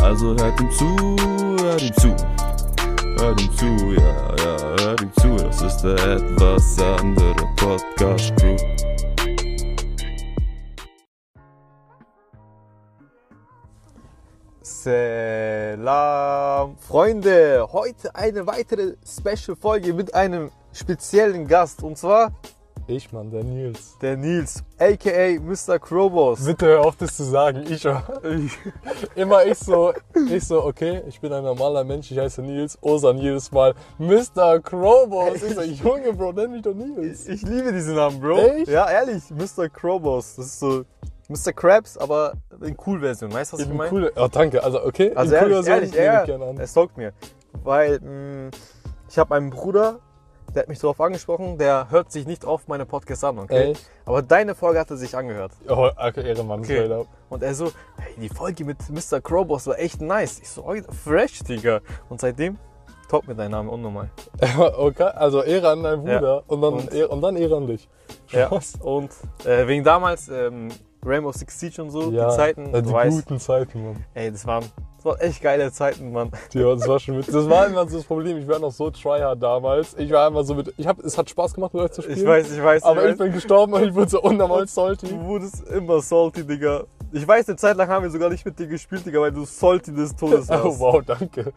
Also hört ihm zu, hört ihm zu. Hört ihm zu, ja, ja, hört ihm zu. Das ist der etwas andere Podcast Crew. Selam, Freunde! Heute eine weitere Special-Folge mit einem speziellen Gast und zwar Ich, Mann, der Nils. der Nils, aka Mr. Krobos. Bitte hör auf, das zu sagen. Ich, immer ich so, ich so, okay, ich bin ein normaler Mensch, ich heiße Nils. Osan jedes Mal, Mr. Krobos. Ich so, Junge, Bro, nenn mich doch Nils. Ich liebe diesen Namen, Bro. Echt? Ja, ehrlich, Mr. Krobos. Das ist so Mr. Krabs, aber in Cool-Version. Weißt du, was ich, Ich bin meine? cool. Oh, danke. Also, okay, Also in ehrlich, Version ehrlich, ja, ich gerne an. es taugt mir. Weil mh, ich habe einen Bruder, der hat mich darauf angesprochen, der hört sich nicht auf meine Podcasts an, okay? Echt? Aber deine Folge hat er sich angehört. Oh, okay, Ehrenmann, Okay. Und er so, hey, die Folge mit Mr. Crowboss war echt nice. Ich so, oh, fresh, Digga. Und seitdem taugt mir dein Name unnormal. okay, also Ehre an deinen Ja. Bruder und, dann, Und- Ehre, und dann Ehre an dich. Ja. Spaß. Und äh, wegen damals ähm, Rainbow Six Siege und so, Ja, die Zeiten, ja, du die weißt, guten Zeiten, Mann. ey, das waren, waren echt geile Zeiten, Mann. Ja, das war schon mit. Das war immer so das Problem. Ich war noch so tryhard damals. Ich war immer so mit. Ich hab, es hat Spaß gemacht, mit euch zu spielen. Ich weiß, ich weiß, Aber ich ich bin gestorben und ich wurde so unnormal salty. Du wurdest immer salty, Digga. Ich weiß, eine Zeit lang haben wir sogar nicht mit dir gespielt, Digga, weil du salty des Todes warst. Oh wow, danke.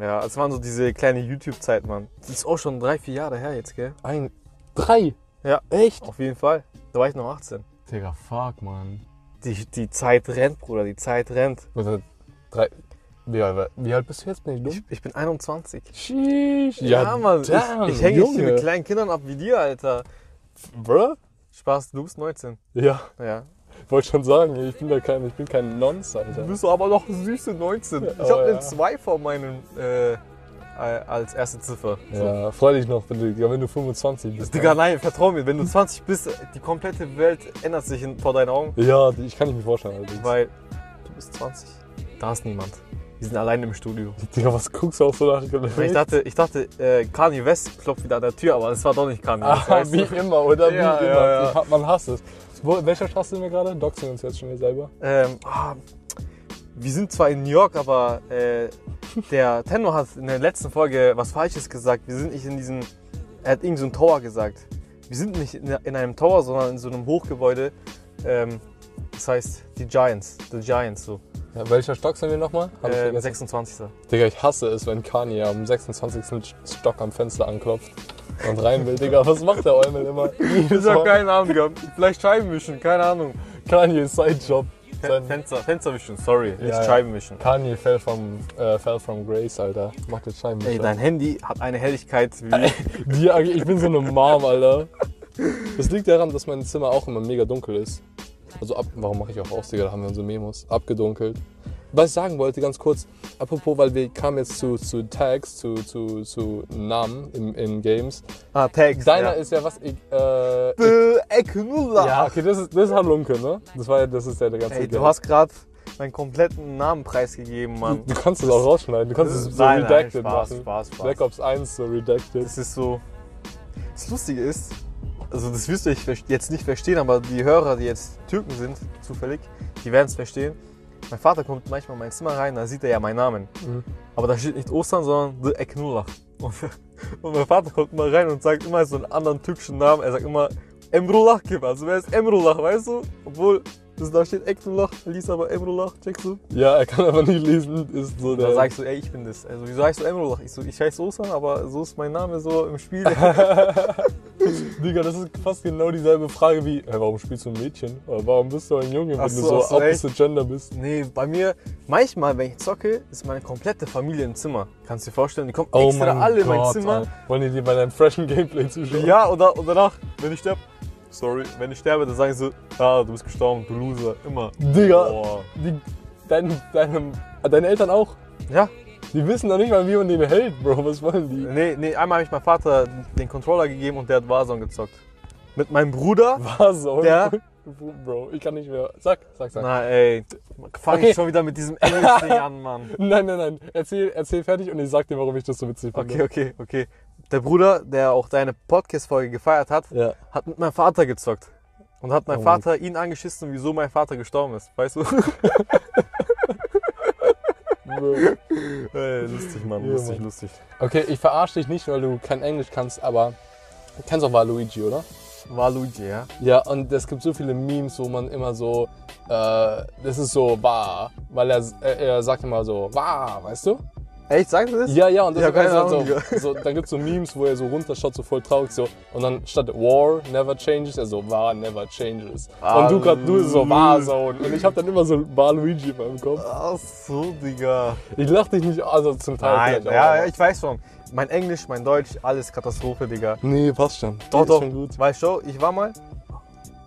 Ja, es waren so diese kleine YouTube-Zeit, Mann. Das ist auch schon drei, vier Jahre her jetzt, gell? Ein. Drei. Ja. Echt? Auf jeden Fall. Da war ich noch 18. Digga, fuck, man. Die, die Zeit rennt, Bruder, die Zeit rennt. Drei. Wie, alt- wie alt bist du jetzt? Bin ich dumm? Ich, ich bin 21. Sheesh. Ja, Mann. damn, ich ich hänge nicht hier mit kleinen Kindern ab wie dir, Alter. Bruh? Spaß, du bist 19. Ja, Ja. wollte schon sagen, ich bin da kein, ich bin kein Nonce, Du Alter. bist aber noch süße 19. Ich habe ja. eine 2 vor meinem äh, als erste Ziffer. So. Ja, freu dich noch, wenn du, ja, wenn du 25 bist. Digga, nein, vertrau mir, wenn du 20 bist, die komplette Welt ändert sich in, vor deinen Augen. Ja, ich kann nicht mir vorstellen, Alter. Weil du bist 20. Da ist niemand. Die sind allein im Studio. Digga, was guckst du auch so nach? Ich dachte, ich dachte äh, Kanye West klopft wieder an der Tür, aber es war doch nicht Kanye West. Ah, wie du? immer, oder? Wie Ja, immer. ja, ja. Man hasst es. Wo, welcher Straße sind wir gerade? Doxen wir uns jetzt schon wieder selber. Ähm, ah, wir sind zwar in New York, aber äh, der Tenno hat in der letzten Folge was Falsches gesagt. Wir sind nicht in diesem, er hat irgend so einen Tower gesagt. Wir sind nicht in, in einem Tower, sondern in so einem Hochgebäude. Ähm, das heißt die Giants, the Giants so. Ja, welcher Stock sind wir nochmal? Äh, vergessen. 26. Digga, ich hasse es, wenn Kanye am 26. Stock am Fenster anklopft und rein will. Digga, was macht der Eumel immer? Ich hab keine Ahnung gehabt. Vielleicht Scheibenwischen, keine Ahnung. Kanye Sidejob. Sein Fenster, Fensterwischen, sorry, nicht Ja, ja. Scheibenwischen. Kanye fell from, äh, fell from Grace, Alter. Macht jetzt Scheiben. Ey, dein Handy hat eine Helligkeit wie. Die, ich bin so eine Mom, Alter. Das liegt daran, dass mein Zimmer auch immer mega dunkel ist. Also ab, warum mache ich auch Digga? Da haben wir unsere Memos. Abgedunkelt. Was ich sagen wollte, ganz kurz, apropos, weil wir kamen jetzt zu, zu Tags, zu, zu, zu Namen in, in Games. Ah, Tags. Deiner ja. ist ja was, ich, äh, Bö, ja, okay, das ist, das ist Halunke, ne? Das war das ist ja der ganze Ey, du Game. hast gerade meinen kompletten Namen preisgegeben, Mann. Du kannst es auch rausschneiden, du kannst es so Nein, nein, redacted Spaß, machen. Spaß, Spaß. Black Ops 1 so redacted. Das ist so. Das Lustige ist, also das wirst du jetzt nicht verstehen, aber die Hörer, die jetzt Türken sind, zufällig, die werden es verstehen. Mein Vater kommt manchmal in mein Zimmer rein, da sieht er ja meinen Namen. Mhm. Aber da steht nicht Ostern, sondern The Eknullah. Und, und mein Vater kommt immer rein und sagt immer so einen anderen türkischen Namen. Er sagt immer Emrullah. Also wer ist Emrullah, weißt du? Obwohl das da steht Eknullah, liest aber Emrullah, checkst du? Ja, er kann aber nicht lesen, ist so der. Da sag ich so, ey, ich bin das. Also, wieso heißt du Emrullah? Ich so, ich heiße Osan, aber so ist mein Name so im Spiel. Digga, das ist fast genau dieselbe Frage wie, hey, warum spielst du ein Mädchen? Oder warum bist du ein Junge, wenn Ach du so, so so, opposite Gender bist? nee, bei mir, manchmal, wenn ich zocke, ist meine komplette Familie im Zimmer. Kannst du dir vorstellen, die kommen Oh extra alle in mein Zimmer. Alter. Wollen die dir bei deinem freshen Gameplay zuschauen? Ja, oder, und danach, wenn ich sterbe, sorry, wenn ich sterbe, dann sagen sie so, ah, du bist gestorben, du Loser, immer. Digga, Boah. die, dein, deine Deine Eltern auch? Ja. Die wissen doch nicht mal, wie man den hält, Bro. Was wollen die? Nee, nee, einmal habe ich meinem Vater den Controller gegeben und der hat Warzone gezockt. Mit meinem Bruder. War so. Ja. Bro, ich kann nicht mehr. Sag, sag, sag. Na ey, fang Okay. ich schon wieder mit diesem Englisch-Ding an, Mann. Nein, nein, nein. Erzähl, erzähl fertig und ich sag dir, warum ich das so witzig finde. Okay, okay, okay. Der Bruder, der auch deine Podcast-Folge gefeiert hat, Ja. hat mit meinem Vater gezockt. Und hat mein Oh. Vater ihn angeschissen, wieso mein Vater gestorben ist. Weißt du? Bro. Ey, lustig, Mann. Ja, lustig, Mann. lustig. Okay, ich verarsche dich nicht, weil du kein Englisch kannst, aber du kennst auch Waluigi, oder? War Luigi, ja? Ja, und es gibt so viele Memes, wo man immer so, äh, das ist so wahr, weil er, er, er sagt immer so wahr, weißt du? Echt, sagst du das? Ja, ja, und das Ja, ist halt keine so, Ahnung, so, dann gibt's so Memes, wo er so runterschaut, so voll traurig, so, und dann statt War never changes, er so War never changes. Ah, und du grad nur so lol. Warzone. Und ich hab dann immer so Waluigi in meinem Kopf. Ach so, Digga. Ich lach dich nicht, also zum Teil Nein, ja, ja, ich weiß schon. Mein Englisch, mein Deutsch, alles Katastrophe, Digga. Nee, passt schon. Doch, doch. schon gut. Weißt du, ich war mal,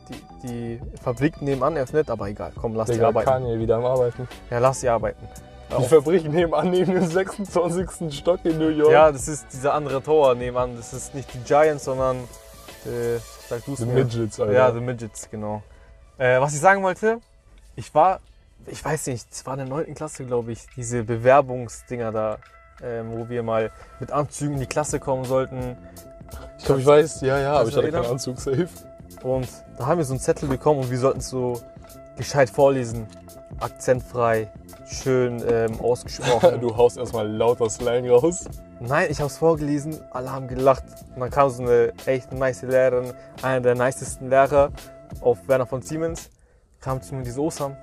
die, die Fabrik nebenan öffnet, aber egal, komm, lass die Digga, arbeiten. Kanye wieder am Arbeiten. Ja, lass sie arbeiten. Die Fabrik nebenan neben dem 26. Stock in New York. Ja, das ist dieser andere Tower nebenan. Das ist nicht die Giants, sondern, äh, sag du es The mir. Midgets, Alter. Ja, The Midgets, genau. Äh, was ich sagen wollte, ich war, ich weiß nicht, es war in der 9. Klasse, glaube ich, diese Bewerbungsdinger da, ähm, wo wir mal mit Anzügen in die Klasse kommen sollten. Ich glaube, ich weiß, ja, ja, aber ich hatte keinen? Anzug safe. Und da haben wir so einen Zettel bekommen und wir sollten es so gescheit vorlesen. Akzentfrei, schön ähm, ausgesprochen. Du haust erstmal lauter Slang raus. Nein, ich habe es vorgelesen, alle haben gelacht. Und dann kam so eine echt nice Lehrerin, einer der nicesten Lehrer auf Werner von Siemens, kam zu mir diese Osam.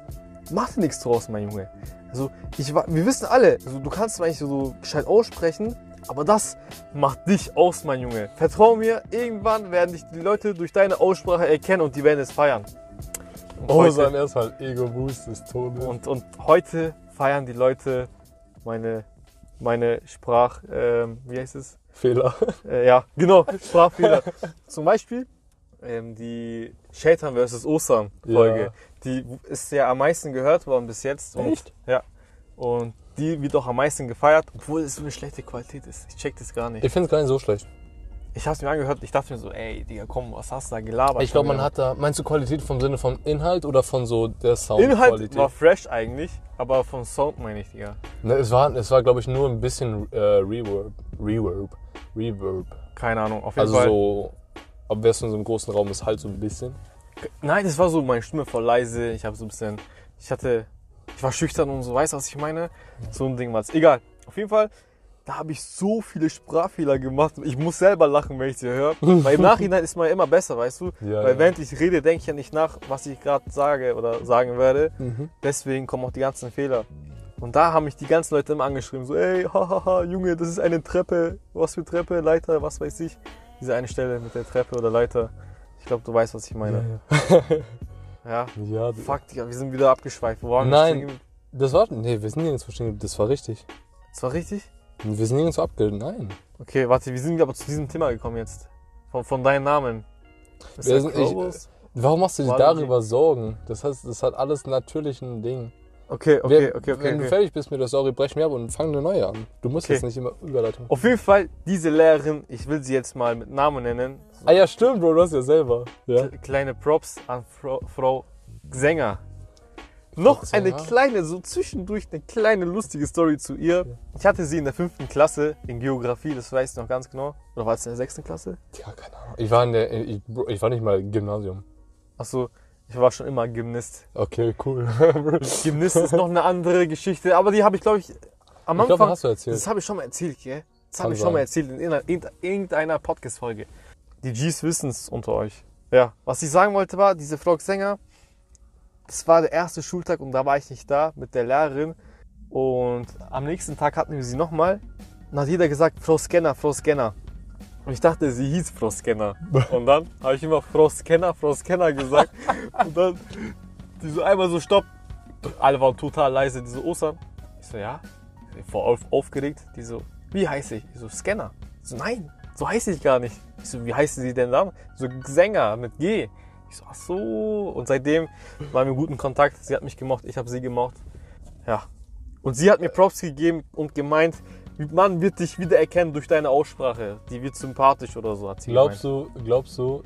Mach dir nichts draus, mein Junge. Also, ich, wir wissen alle, also, du kannst zwar nicht so gescheit aussprechen, aber das macht dich aus, mein Junge. Vertrau mir, irgendwann werden dich die Leute durch deine Aussprache erkennen und die werden es feiern. Und Oh, heute- sein erstmal Ego-Boost des Todes. und, und heute feiern die Leute meine, meine Sprach, ähm, wie heißt es? Fehler. Äh, ja, genau, Sprachfehler. Zum Beispiel ähm, die Shaitan vs. Osan Folge. Ja. Die ist ja am meisten gehört worden bis jetzt. Und, Echt? Ja. Und die wird auch am meisten gefeiert, obwohl es so eine schlechte Qualität ist. Ich check das gar nicht. Ich finde es gar nicht so schlecht. Ich hab's mir angehört, ich dachte mir so, ey, Digga, komm, was hast du da gelabert? Ich glaube, man hat da. Meinst du Qualität vom Sinne von Inhalt oder von so der Sound? Inhalt war fresh eigentlich, aber vom Sound meine ich, Digga. Ne, es war, es war glaube ich, nur ein bisschen äh, Reverb. Reverb. Reverb. Keine Ahnung, auf jeden Also Fall. so. Ob wärst du in so einem großen Raum ist halt so ein bisschen. Nein, das war so meine Stimme voll leise. Ich habe so ein bisschen, ich hatte, ich war schüchtern und so, weißt du, was ich meine? So ein Ding war's. Egal. Auf jeden Fall, da habe ich so viele Sprachfehler gemacht. Ich muss selber lachen, wenn ich sie höre. Weil im Nachhinein ist man ja immer besser, weißt du? Ja, Weil ja. während ich rede, denke ich ja nicht nach, was ich gerade sage oder sagen werde. Mhm. Deswegen kommen auch die ganzen Fehler. Und da haben mich die ganzen Leute immer angeschrieben, so, ey, hahaha, Junge, das ist eine Treppe. Was für Treppe, Leiter, was weiß ich. Diese eine Stelle mit der Treppe oder Leiter. Ich glaube, du weißt, was ich meine. Ja. Ja, ja. Fuck, Digga, wir sind wieder abgeschweift. Wo waren wir Nein. Das war. Nee, wir sind nirgends verstehen. Das war richtig. Das war richtig? Wir sind nirgends abge. Nein. Okay, warte, wir sind aber zu diesem Thema gekommen jetzt. Von, von deinen Namen. Der sind- ich- Krobus? Warum machst du dir darüber Sorgen? Das heißt, das hat alles natürlichen Ding. Okay, okay, Wer- okay, okay. Wenn du okay. fertig bist mit der Story, brech mir ab und fang eine neue an. Du musst Okay. jetzt nicht immer Überleitung. Auf jeden Fall, diese Lehrerin, ich will sie jetzt mal mit Namen nennen. So Ah ja, stimmt, Bro, du hast ja selber. Ja. kle- Kleine Props an Frau, Frau Sänger. Noch eine kleine, so zwischendurch eine kleine lustige Story zu ihr. Ich hatte sie in der fünften Klasse in Geografie, das weiß ich noch ganz genau. Oder war es in der sechsten Klasse? Ja, keine Ahnung. Ich war in der, ich, ich war nicht mal im Gymnasium. Achso, ich war schon immer Gymnast. Okay, cool. Gymnast ist noch eine andere Geschichte, aber die habe ich, glaube ich, am Ich glaube, Anfang. hast du erzählt. das habe ich schon mal erzählt, gell? Das habe ich schon mal erzählt in irgendeiner- Podcast-Folge. Die Gs wissen es unter euch. Ja, was ich sagen wollte war, diese Frau Sänger, das war der erste Schultag und da war ich nicht da mit der Lehrerin. Und am nächsten Tag hatten wir sie nochmal. Und hat jeder gesagt, Frau Scanner, Frau Scanner. Und ich dachte, sie hieß Frau Scanner. Und dann habe ich immer Frau Scanner, Frau Scanner gesagt. Und dann die so einmal so stopp. Alle waren total leise, diese Ostern. Ich so, ja. Voll auf, aufgeregt. Die so, wie heiße ich? Ich so, Scanner. Ich so, nein, so heiße ich gar nicht. Ich so, wie heißt sie denn dann? So, Sänger mit G. Ich so, ach so. Und seitdem waren wir in guten Kontakt. Sie hat mich gemocht, ich habe sie gemocht. Ja. Und sie hat mir Props gegeben und gemeint, man wird dich wiedererkennen durch deine Aussprache. Die wird sympathisch oder so, hat sie Glaubst du, glaubst du,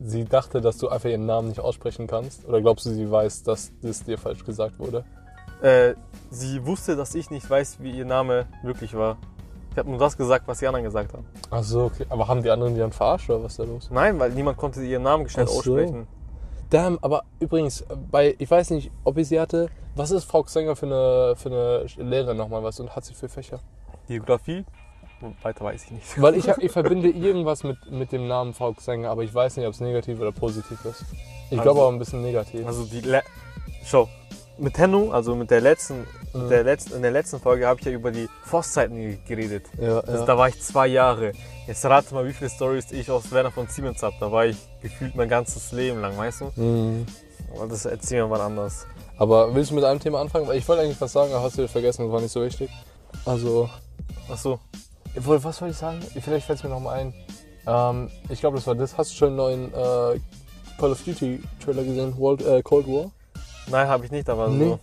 sie dachte, dass du einfach ihren Namen nicht aussprechen kannst? Oder glaubst du, sie weiß, dass das dir falsch gesagt wurde? Äh, sie wusste, dass ich nicht weiß, wie ihr Name wirklich war. Ich habe nur das gesagt, was die anderen gesagt haben. Ach so, okay. Aber haben die anderen die dann verarscht oder was ist da los? Nein, weil niemand konnte ihren Namen Ach so. aussprechen. Damn, aber übrigens, bei, ich weiß nicht, ob ich sie hatte. Was ist Frau Sänger für eine, für eine Lehrerin nochmal? Was und hat sie für Fächer? Geografie? Weiter weiß ich nicht. Weil ich, ich verbinde irgendwas mit, mit dem Namen Frau Sänger, aber ich weiß nicht, ob es negativ oder positiv ist. Ich Also- glaube aber ein bisschen negativ. Also die Le Schau, mit Henno, also mit der letzten, Mhm. der letzten, in der letzten Folge habe ich ja über die Forstzeiten geredet. ja, Also ja. da war ich zwei Jahre. Jetzt rate mal, wie viele Stories ich aus Werner von Siemens habe. Da war ich gefühlt mein ganzes Leben lang, weißt du? Mhm. Aber das erzählen wir mal anders. Aber willst du mit einem Thema anfangen? Weil ich wollte eigentlich was sagen, aber hast du vergessen, das war nicht so wichtig. Also, Ach so. Was wollte ich sagen? Vielleicht fällt es mir noch mal ein. Ähm, ich glaube, das war das. Hast du schon einen neuen äh, Call of Duty Trailer gesehen? World, äh, Cold War? Nein, habe ich nicht, aber Nee. so.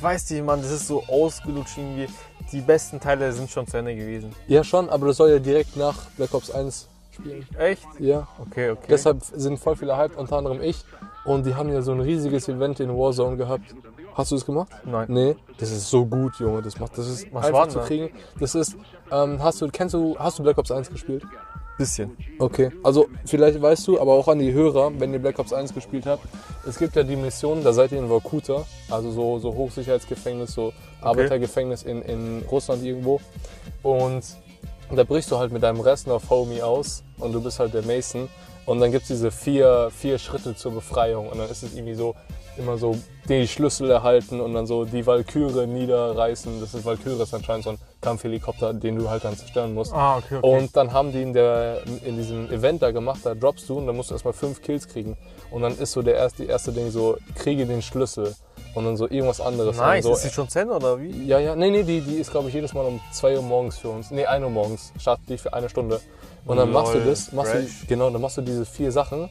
Ich weiß nicht, Mann, das ist so ausgelutscht irgendwie. Die besten Teile sind schon zu Ende gewesen. Ja, schon, aber das soll ja direkt nach Black Ops 1 spielen. Echt? Ja. Okay, okay. Deshalb sind voll viele hyped, unter anderem ich. Und die haben ja so ein riesiges Event in Warzone gehabt. Hast du das gemacht? Nein. Nee, das ist so gut, Junge. Das macht, das ist Was einfach zu kriegen. Das ist, ähm, hast du, kennst du, hast du Black Ops 1 gespielt? Bisschen. Okay, also vielleicht weißt du, aber auch an die Hörer, wenn ihr Black Ops 1 gespielt habt, es gibt ja die Mission, da seid ihr in Vorkuta, also so, so Hochsicherheitsgefängnis, so Arbeitergefängnis in, in Russland irgendwo. Und da brichst du halt mit deinem Rest auf Homie aus und du bist halt der Mason. Und dann gibt es diese vier, vier Schritte zur Befreiung. Und dann ist es irgendwie so, immer so die Schlüssel erhalten und dann so die Valkyrie niederreißen. Das ist Valkyrie ist anscheinend so ein Kampfhelikopter, den du halt dann zerstören musst. Ah, okay, okay. Und dann haben die in, der, in diesem Event da gemacht, da droppst du und dann musst du erstmal fünf Kills kriegen. Und dann ist so der erste, die erste Ding so, kriege den Schlüssel. Und dann so irgendwas anderes. nice, ist so, die schon zu Ende oder wie? ja, ja, nee, nee, die, die ist, glaube ich, jedes Mal um 2 Uhr morgens für uns. Nee, 1 Uhr morgens startet die für eine Stunde. Und dann machst du Lol, das, machst du, genau, dann machst du diese vier Sachen.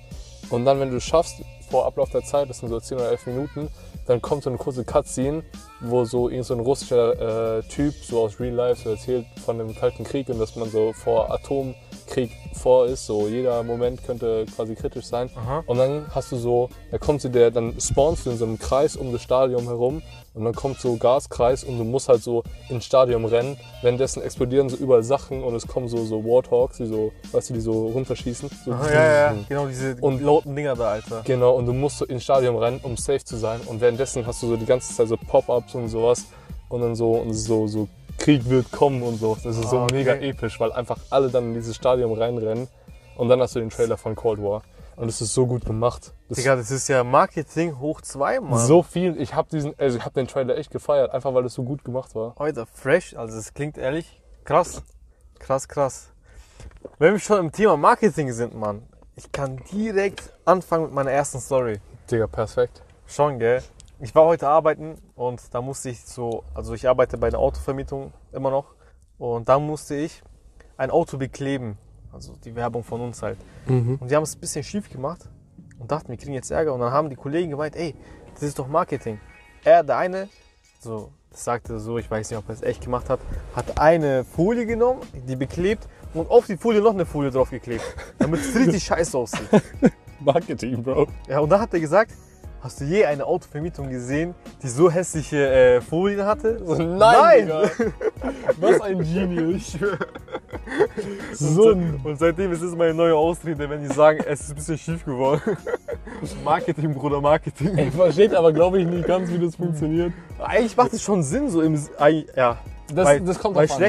Und dann, wenn du es schaffst, vor Ablauf der Zeit, das sind so 10 oder 11 Minuten, dann kommt so eine kurze Cutscene, wo so irgend so ein russischer äh, Typ so aus Real Life so erzählt von dem Kalten Krieg und dass man so vor Atomkrieg vor ist. So jeder Moment könnte quasi kritisch sein. Aha. Und dann hast du so, da kommt so der, dann spawnst du in so einem Kreis um das Stadion herum und dann kommt so Gaskreis und du musst halt so ins Stadion rennen. Währenddessen explodieren so überall Sachen und es kommen so, so Warthogs, die so, weißt du, die so runterschießen. So Aha, ja, ja, genau, diese Und- lauten Dinger da, Alter. Genau, und du musst so ins Stadion rennen, um safe zu sein. Und währenddessen hast du so die ganze Zeit so Pop-Ups und sowas. Und dann so, und so, so Krieg wird kommen und so. Das ist so Ah, okay. mega episch, weil einfach alle dann in dieses Stadion reinrennen. Und dann hast du den Trailer von Cold War. Und es ist so gut gemacht. Das Digga, das ist ja Marketing hoch zwei, Mann. so viel. Ich habe diesen, also ich habe den Trailer echt gefeiert, einfach weil es so gut gemacht war. Alter, fresh, also es klingt ehrlich krass. Krass, krass. Wenn wir schon im Thema Marketing sind, Mann, ich kann direkt anfangen mit meiner ersten Story. Digga, perfekt. Schon, gell? Ich war heute arbeiten und da musste ich so, also ich arbeite bei einer Autovermietung immer noch und da musste ich ein Auto bekleben. Also die Werbung von uns halt. Und die haben es ein bisschen schief gemacht und dachten, wir kriegen jetzt Ärger. Und dann haben die Kollegen gemeint, ey, das ist doch Marketing. Er, der eine, so, das sagte so, ich weiß nicht, ob er es echt gemacht hat, hat eine Folie genommen, die beklebt und auf die Folie noch eine Folie draufgeklebt, damit es richtig scheiße aussieht. Marketing, Bro. Ja, und dann hat er gesagt, hast du je eine Autovermietung gesehen, die so hässliche äh, Folien hatte? So, nein, Nein! Was ein Genius. So, und, und seitdem ist es meine neue Ausrede, wenn die sagen, es ist ein bisschen schief geworden. Marketing, Bruder, Marketing. Ich verstehe aber, glaube ich, nicht ganz, wie das funktioniert. Eigentlich macht es schon Sinn, so im. Ja, Das, weil, das kommt weil drauf an.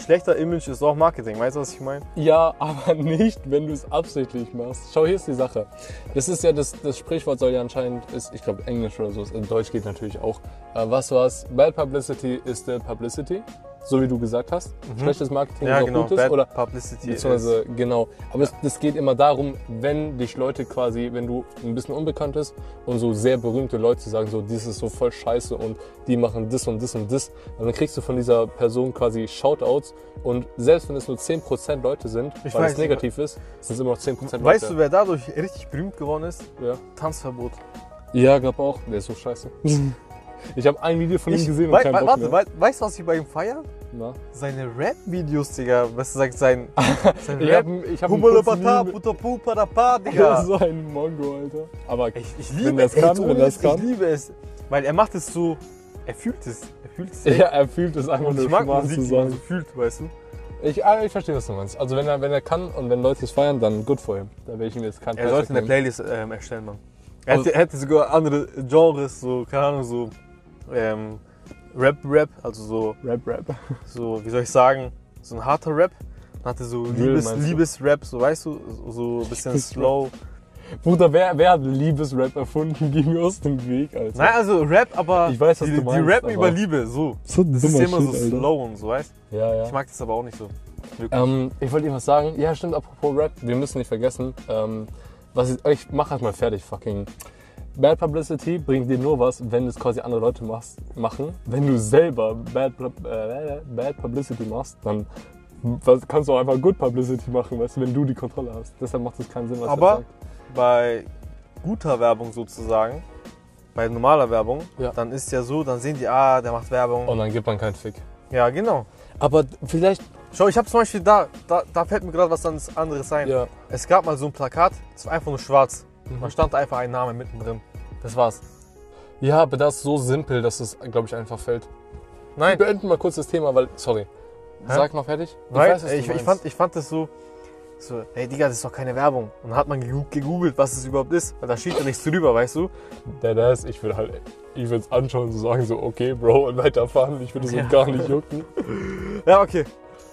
Schlechter Image ist auch Marketing. Weißt du, was ich meine? Ja, aber nicht, wenn du es absichtlich machst. Schau, hier ist die Sache. Das ist ja, das, das Sprichwort soll ja anscheinend, ist, ich glaube Englisch oder so, in Deutsch geht natürlich auch. Äh, was war's? Bad Publicity is still Publicity. So wie du gesagt hast. Schlechtes Marketing ist auch Gutes. Bad Oder Publicity. ist- Beziehungsweise, genau. Aber es, das geht immer darum, wenn dich Leute quasi, wenn du ein bisschen unbekannt bist und so sehr berühmte Leute sagen, so, dies ist so voll scheiße und die machen das und das und das, dann kriegst du von dieser Person quasi Shoutouts und selbst wenn es nur 10% Leute sind, Ich weil weiß es nicht, negativ ist, sind es immer noch 10% Leute. Weißt du, wer dadurch richtig berühmt geworden ist? Ja, Tanzverbot. ja glaub auch. Der ist so scheiße. Ich habe ein Video von ihm gesehen und wei- keinen Bock warte, mehr. wei- weißt du, was ich bei ihm feier? Na? Seine Rap-Videos, Digga. Was sagt sein, sein Ich Rap? habe ich hab kurzen putapupadapa, Video- Digga. so ein Mongo, Alter. Aber Ich, ich Wenn liebe das es, kann, ey, wenn das kann. Ich liebe es. Weil er macht es so, er fühlt es. Er fühlt es. ja, er fühlt es einfach Und nur ich mag Spaß Musik, zu die man so sagen. fühlt, weißt du? Ich, ah, ich verstehe, was du meinst. Also wenn er, wenn er kann und wenn Leute es feiern, dann gut für ihn. Da will ich ihm jetzt kein Er sollte eine. Playlist ähm, erstellen, Mann. Er Also- hätte, er hätte sogar andere Genres, so, keine Ahnung, so ähm, Rap-Rap, also so, Rap, Rap. so, wie soll ich sagen, so ein harter Rap. Dann hatte so Liebes, meinst du? Liebes-Rap, so weißt du, so- ein bisschen slow. Bruder, wer, wer hat Liebesrap erfunden? Geh mir aus dem Weg, Alter. Nein, also Rap, aber Ich weiß, was die, du die meinst, rappen über Liebe, so. so Das ist immer so Alter. slow und so, weißt Ja, ja. Ich mag das aber auch nicht so. Ähm, ich wollte irgendwas sagen. Ja, stimmt, apropos Rap. Wir müssen nicht vergessen, ähm, was ich, ich mach halt mal fertig, fucking. Bad Publicity bringt dir nur was, wenn es quasi andere Leute machst, machen. Wenn du selber Bad, äh, Bad Publicity machst, dann was, kannst du auch einfach Good Publicity machen, weißt du, wenn du die Kontrolle hast. Deshalb macht es keinen Sinn, was er Aber bei guter Werbung sozusagen, bei normaler Werbung, Ja. dann ist ja so, dann sehen die, ah, der macht Werbung. Und dann gibt man keinen Fick. Ja, genau. Aber vielleicht, Schau, ich habe zum Beispiel da, da, da fällt mir gerade was ganz anderes ein. ja. Es gab mal so ein Plakat, das war einfach nur schwarz. Mhm. Da stand einfach ein Name mittendrin. Das war's. Ja, aber das ist so simpel, dass es, glaube ich, einfach fällt. Wir Nein, beenden mal kurz das Thema, weil, sorry. Hä? Sag mal fertig. weil weiß, was du ich, ich, fand, ich fand das so, so, hey Digga, das ist doch keine Werbung. Und dann hat man gegoo- gegoogelt, was es überhaupt ist, weil da steht ja nichts drüber, weißt du? Der da ist, ich würde halt, ich würde es anschauen und so sagen, so, okay, Bro, und weiterfahren. Ich würde es Ja. gar nicht jucken. Ja, okay.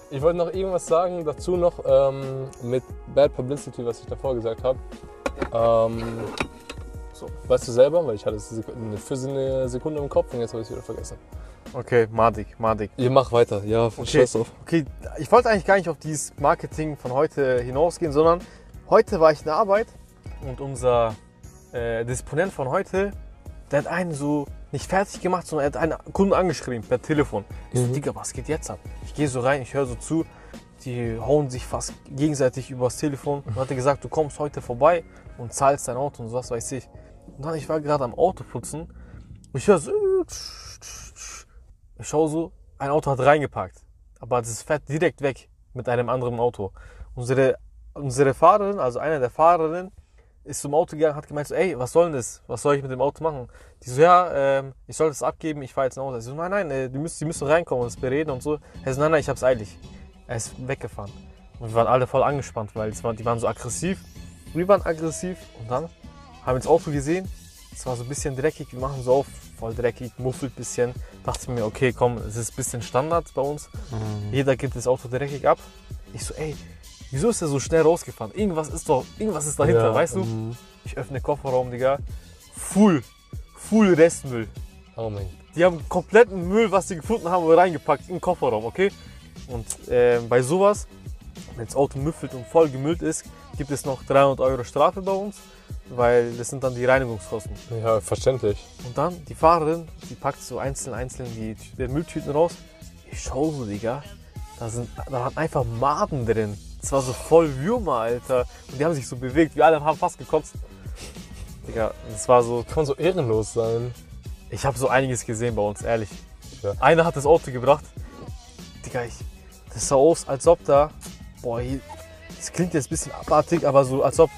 Ich wollte noch irgendwas sagen, dazu noch ähm, mit Bad Publicity, was ich davor gesagt habe. Ähm, so, weißt du selber, weil ich hatte für eine Sekunde im Kopf und jetzt habe ich es wieder vergessen. Okay, madig, madig. Ihr macht weiter, ja, Okay. auf. Okay, ich wollte eigentlich gar nicht auf dieses Marketing von heute hinausgehen, sondern heute war ich in der Arbeit und unser äh, Disponent von heute, der hat einen so nicht fertig gemacht, sondern er hat einen Kunden angeschrieben per Telefon. Ich so, Mhm. Digga, was geht jetzt ab? Ich gehe so rein, ich höre so zu, die hauen sich fast gegenseitig übers Telefon. Und hat er gesagt, du kommst heute vorbei und zahlst dein Auto und so was weiß ich. Und dann, ich war gerade am Auto putzen und ich höre so, ich schaue so, ein Auto hat reingepackt. Aber das fährt direkt weg mit einem anderen Auto. Unsere, unsere Fahrerin, also eine der Fahrerinnen, ist zum Auto gegangen, hat gemeint so, ey, was soll denn das? Was soll ich mit dem Auto machen? Die so, ja, ähm, ich soll das abgeben, ich fahre jetzt nach Hause. Ich so, nein, nein, äh, die müssen, die müssen reinkommen und das bereden und so. Er so, nein, nein, ich hab's eilig. Er ist weggefahren. Und wir waren alle voll angespannt, weil es war, die waren so aggressiv. Wir waren aggressiv und dann haben wir das Auto gesehen. Es war so ein bisschen dreckig, wir machen so auf, voll dreckig, muffelt ein bisschen. Dachte ich mir, okay, komm, es ist ein bisschen Standard bei uns. Jeder gibt das Auto dreckig ab. Ich so, ey, wieso ist er so schnell rausgefahren? Irgendwas ist doch, irgendwas ist dahinter, weißt du? mhm. Ich öffne Kofferraum, Digga. Full, full Restmüll. Oh mein Die haben kompletten Müll, was sie gefunden haben, reingepackt in den Kofferraum, okay? Und ähm, bei sowas, wenn das Auto müffelt und voll gemüllt ist, gibt es noch 300 Euro Strafe bei uns, weil das sind dann die Reinigungskosten. Ja, verständlich. Und dann die Fahrerin, die packt so einzeln, einzeln die, die Mülltüten raus. Ich schau so, Digga, da, sind, da waren einfach Maden drin. Das war so voll Würmer, Alter. Und die haben sich so bewegt, wir alle haben fast gekotzt. Digga, das war so, Kann so ehrenlos sein. ich habe so einiges gesehen bei uns, ehrlich. Ja. Einer hat das Auto gebracht. Digga, ich, das sah aus, als ob da, boah, hier, das klingt jetzt ein bisschen abartig, aber so, als ob